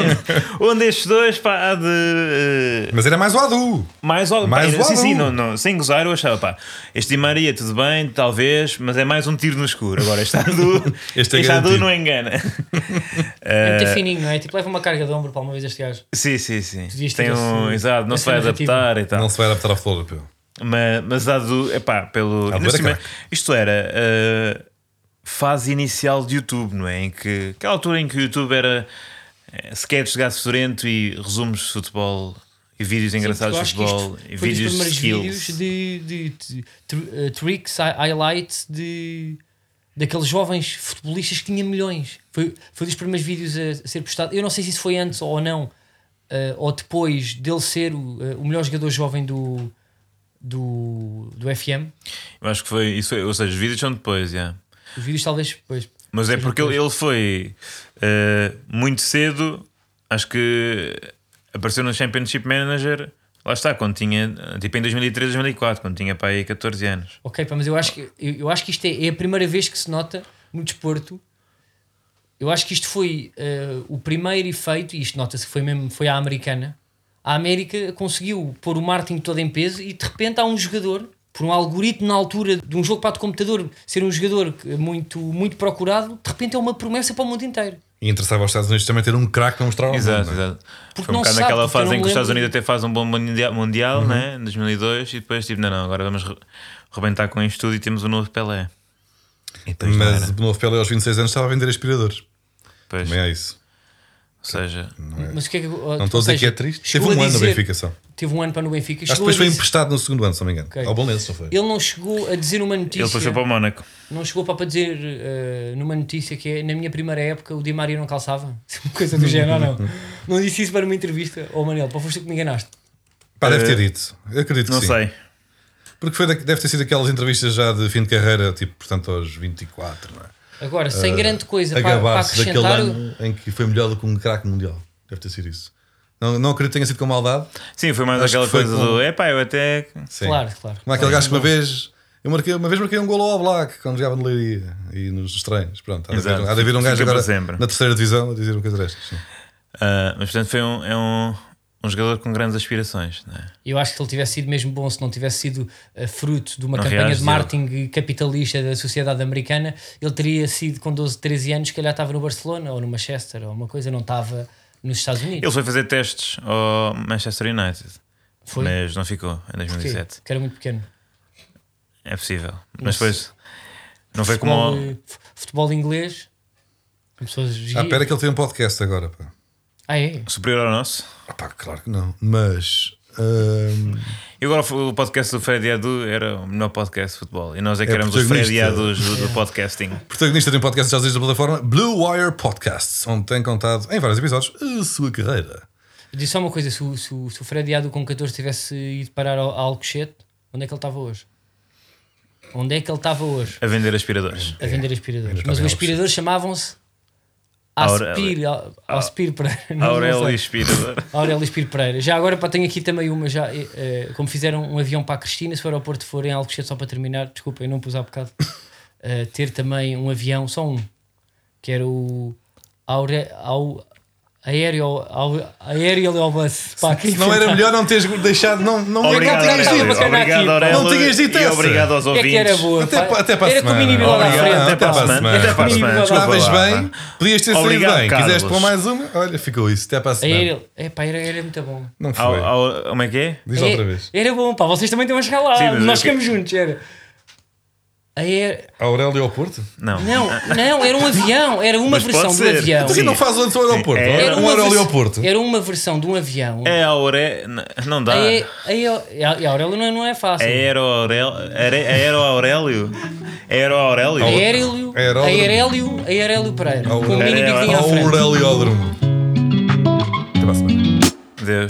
um destes dois, pá, há de. eh, Mas era mais o Adu. mais ou Mais pá, o sim, Adu. sim, não, não, sem gozar, eu achava, pá, este Di Maria, tudo bem, talvez, mas é mais um tiro no escuro. Agora, este Adu, [laughs] Este é este Adu não engana. [laughs] É Eh, muito fininho, não é? Tipo, leva uma carga de ombro para uma vez este gajo. Sim, sim, sim. Tem um, esse- exato, não se vai adaptar e tal. Não se vai adaptar ao futebol europeu. Mas, mas há do. Epá, pelo. Ainda era cima, isto era a fase inicial de YouTube, não é? Em que. Aquela altura em que o YouTube era eh, sketches de gato fedorento e resumos de futebol e vídeos engraçados eu de futebol e vídeos de skills. vídeos de, de, de eh, tricks, hi- highlights de daqueles jovens futebolistas que tinham milhões. Foi, foi dos primeiros vídeos a, a ser postado. Eu não sei se isso foi antes ou não, eh, ou depois dele ser o, eh, o melhor jogador jovem do, do, do FM. Eu acho que foi isso. Foi, ou seja, os vídeos são depois, já. Os vídeos talvez depois. Mas é porque ele, foi eh, muito cedo, acho que apareceu no Championship Manager. Lá está, quando tinha, tipo em 2003, 2004, quando tinha para aí 14 anos. Ok, pá, mas eu acho que, eu, eu acho que isto é, é a primeira vez que se nota no desporto. Eu acho que isto foi eh, o primeiro efeito, e isto nota-se que foi mesmo foi à americana. A América conseguiu pôr o marketing todo em peso e de repente há um jogador, por um algoritmo na altura de um jogo para o computador ser um jogador que- muito, muito procurado, de repente é uma promessa para o mundo inteiro. E interessava aos Estados Unidos também ter um craque para mostrar ao Exato, mundo. não é? exato. Porque Foi um não bocado naquela fase não em que me os Estados lembro- Unidos até fazem um bom mundial, mundial Uhum. né? em 2002, e depois tipo, não, não, agora vamos re- rebentar com isto tudo e temos o novo Pelé. Não Mas o novo Pelé aos 26 anos estava a vender aspiradores. Pois, Também é isso. ou seja, Mas o que é que. Não estou a dizer que é triste. Teve um ano no dizer- Benfica só. Acho Teve um ano para no Benfica. que chegou depois foi dizer- emprestado no segundo ano, se não me engano. Ok. Ao Bolonense, não foi? Ele não chegou a dizer uma notícia. ele depois foi para o Mónaco. Não chegou para dizer eh, numa notícia que é na minha primeira época o Di Maria não calçava. [laughs] Uma coisa do género, não, não. [laughs] Não disse isso para uma entrevista. Ô Manel, pá, foste que me enganaste. Pá, deve ter Eh, dito. Eu acredito que Não sim. sei. Porque foi deve ter sido aquelas entrevistas já de fim de carreira, tipo, portanto, aos 24, não é? Agora, sem grande coisa para, para gabar-se daquele acrescentar. ano em que foi melhor do que um craque mundial. Deve ter sido isso. Não, não acredito que tenha sido com maldade. Sim, foi mais Acho aquela que foi coisa com- do epá, eu até. Sim. Claro, claro. Como é aquele gajo que uma vez. Eu marquei, uma vez marquei um golo ao Black quando jogava no Leiria e nos treinos. Pronto, há de haver, Exato. há de haver um gajo agora sempre. na terceira divisão a dizer uma coisa destas. Ah, mas portanto foi um, é um, um jogador com grandes aspirações. Não é? Eu acho que se ele tivesse sido mesmo bom, se não tivesse sido eh, fruto de uma Não campanha reage, de marketing capitalista da sociedade americana, ele teria sido com 12, 13 anos, se calhar estava no Barcelona ou no Manchester ou uma coisa, não estava nos Estados Unidos. Ele foi fazer testes ao Manchester United, Foi? mas não ficou em Porquê? 2007. Que era muito pequeno. É possível. Mas depois não foi como. futebol, inglês. As pessoas Ah, giam. pera que ele tem um podcast agora. Pá. Ah, é? superior ao nosso. Ah, pá, claro que não. Mas. Hum, E agora o podcast do Fred e Adu era o melhor podcast de futebol. E nós é que É éramos os Fred e. Adus do, do podcasting. protagonista de um podcast já da plataforma Blue Wire Podcasts, onde tem contado em vários episódios a sua carreira. Diz só uma coisa: se o, se o, se o Fred Iado com 14 tivesse ido parar ao, ao Alcochete, onde é que ele estava hoje? Onde é que ele estava hoje? A vender aspiradores. A vender aspiradores. Ainda Mas os aspiradores chamavam-se [laughs] Aurélio. Aspir, Aspir Pereira. Aurélio. Aspirador. Aurélio Espírito Pereira. Já agora pá, tenho aqui também uma, já, eh, eh, como fizeram um avião para a Cristina, se o aeroporto for em Alcochete, só para terminar, desculpa, eu não pus há bocado, eh, ter também um avião, só um, que era o Aure, au, Aéreo, Aéreo ao bus. Pá, que Se não era inventar. melhor não teres deixado. Não, não, Obrigado, não tinhas Aurélio. dito. Obrigado. Aurélio. Não tinhas dito essa. obrigado aos É ouvintes. que era boa. Até pá. até para a era com o semana. mini frente. até para a semana. Até para a semana. Estavas bem, pá. podias ter saído bem. Carlos. Quiseste pôr mais uma, olha, ficou isso. Até para a semana. Aéreo, é pá, era, era muito bom. Não foi. Ao- ao- Como é que é? Diz É, outra vez. Era bom, pá, vocês também estão a chegar lá. Sim, Nós ficamos juntos, era. Aer... É- a aeroporto? ao Porto? Não. Não, não, era um avião, era uma Mas versão do avião. Então, não faz antes o aeroporto? Era, era um aeroporto. Era uma versão de um avião. É a Aurélia. Não dá. É, é, a, a, a, não é, não é fácil. Aero Aurélio. Aero Aurélio. Aérélio. Aérélio. Aérélio Pereira. Com um mini biquinho. Aurélio Aldrum. Até a. Deus.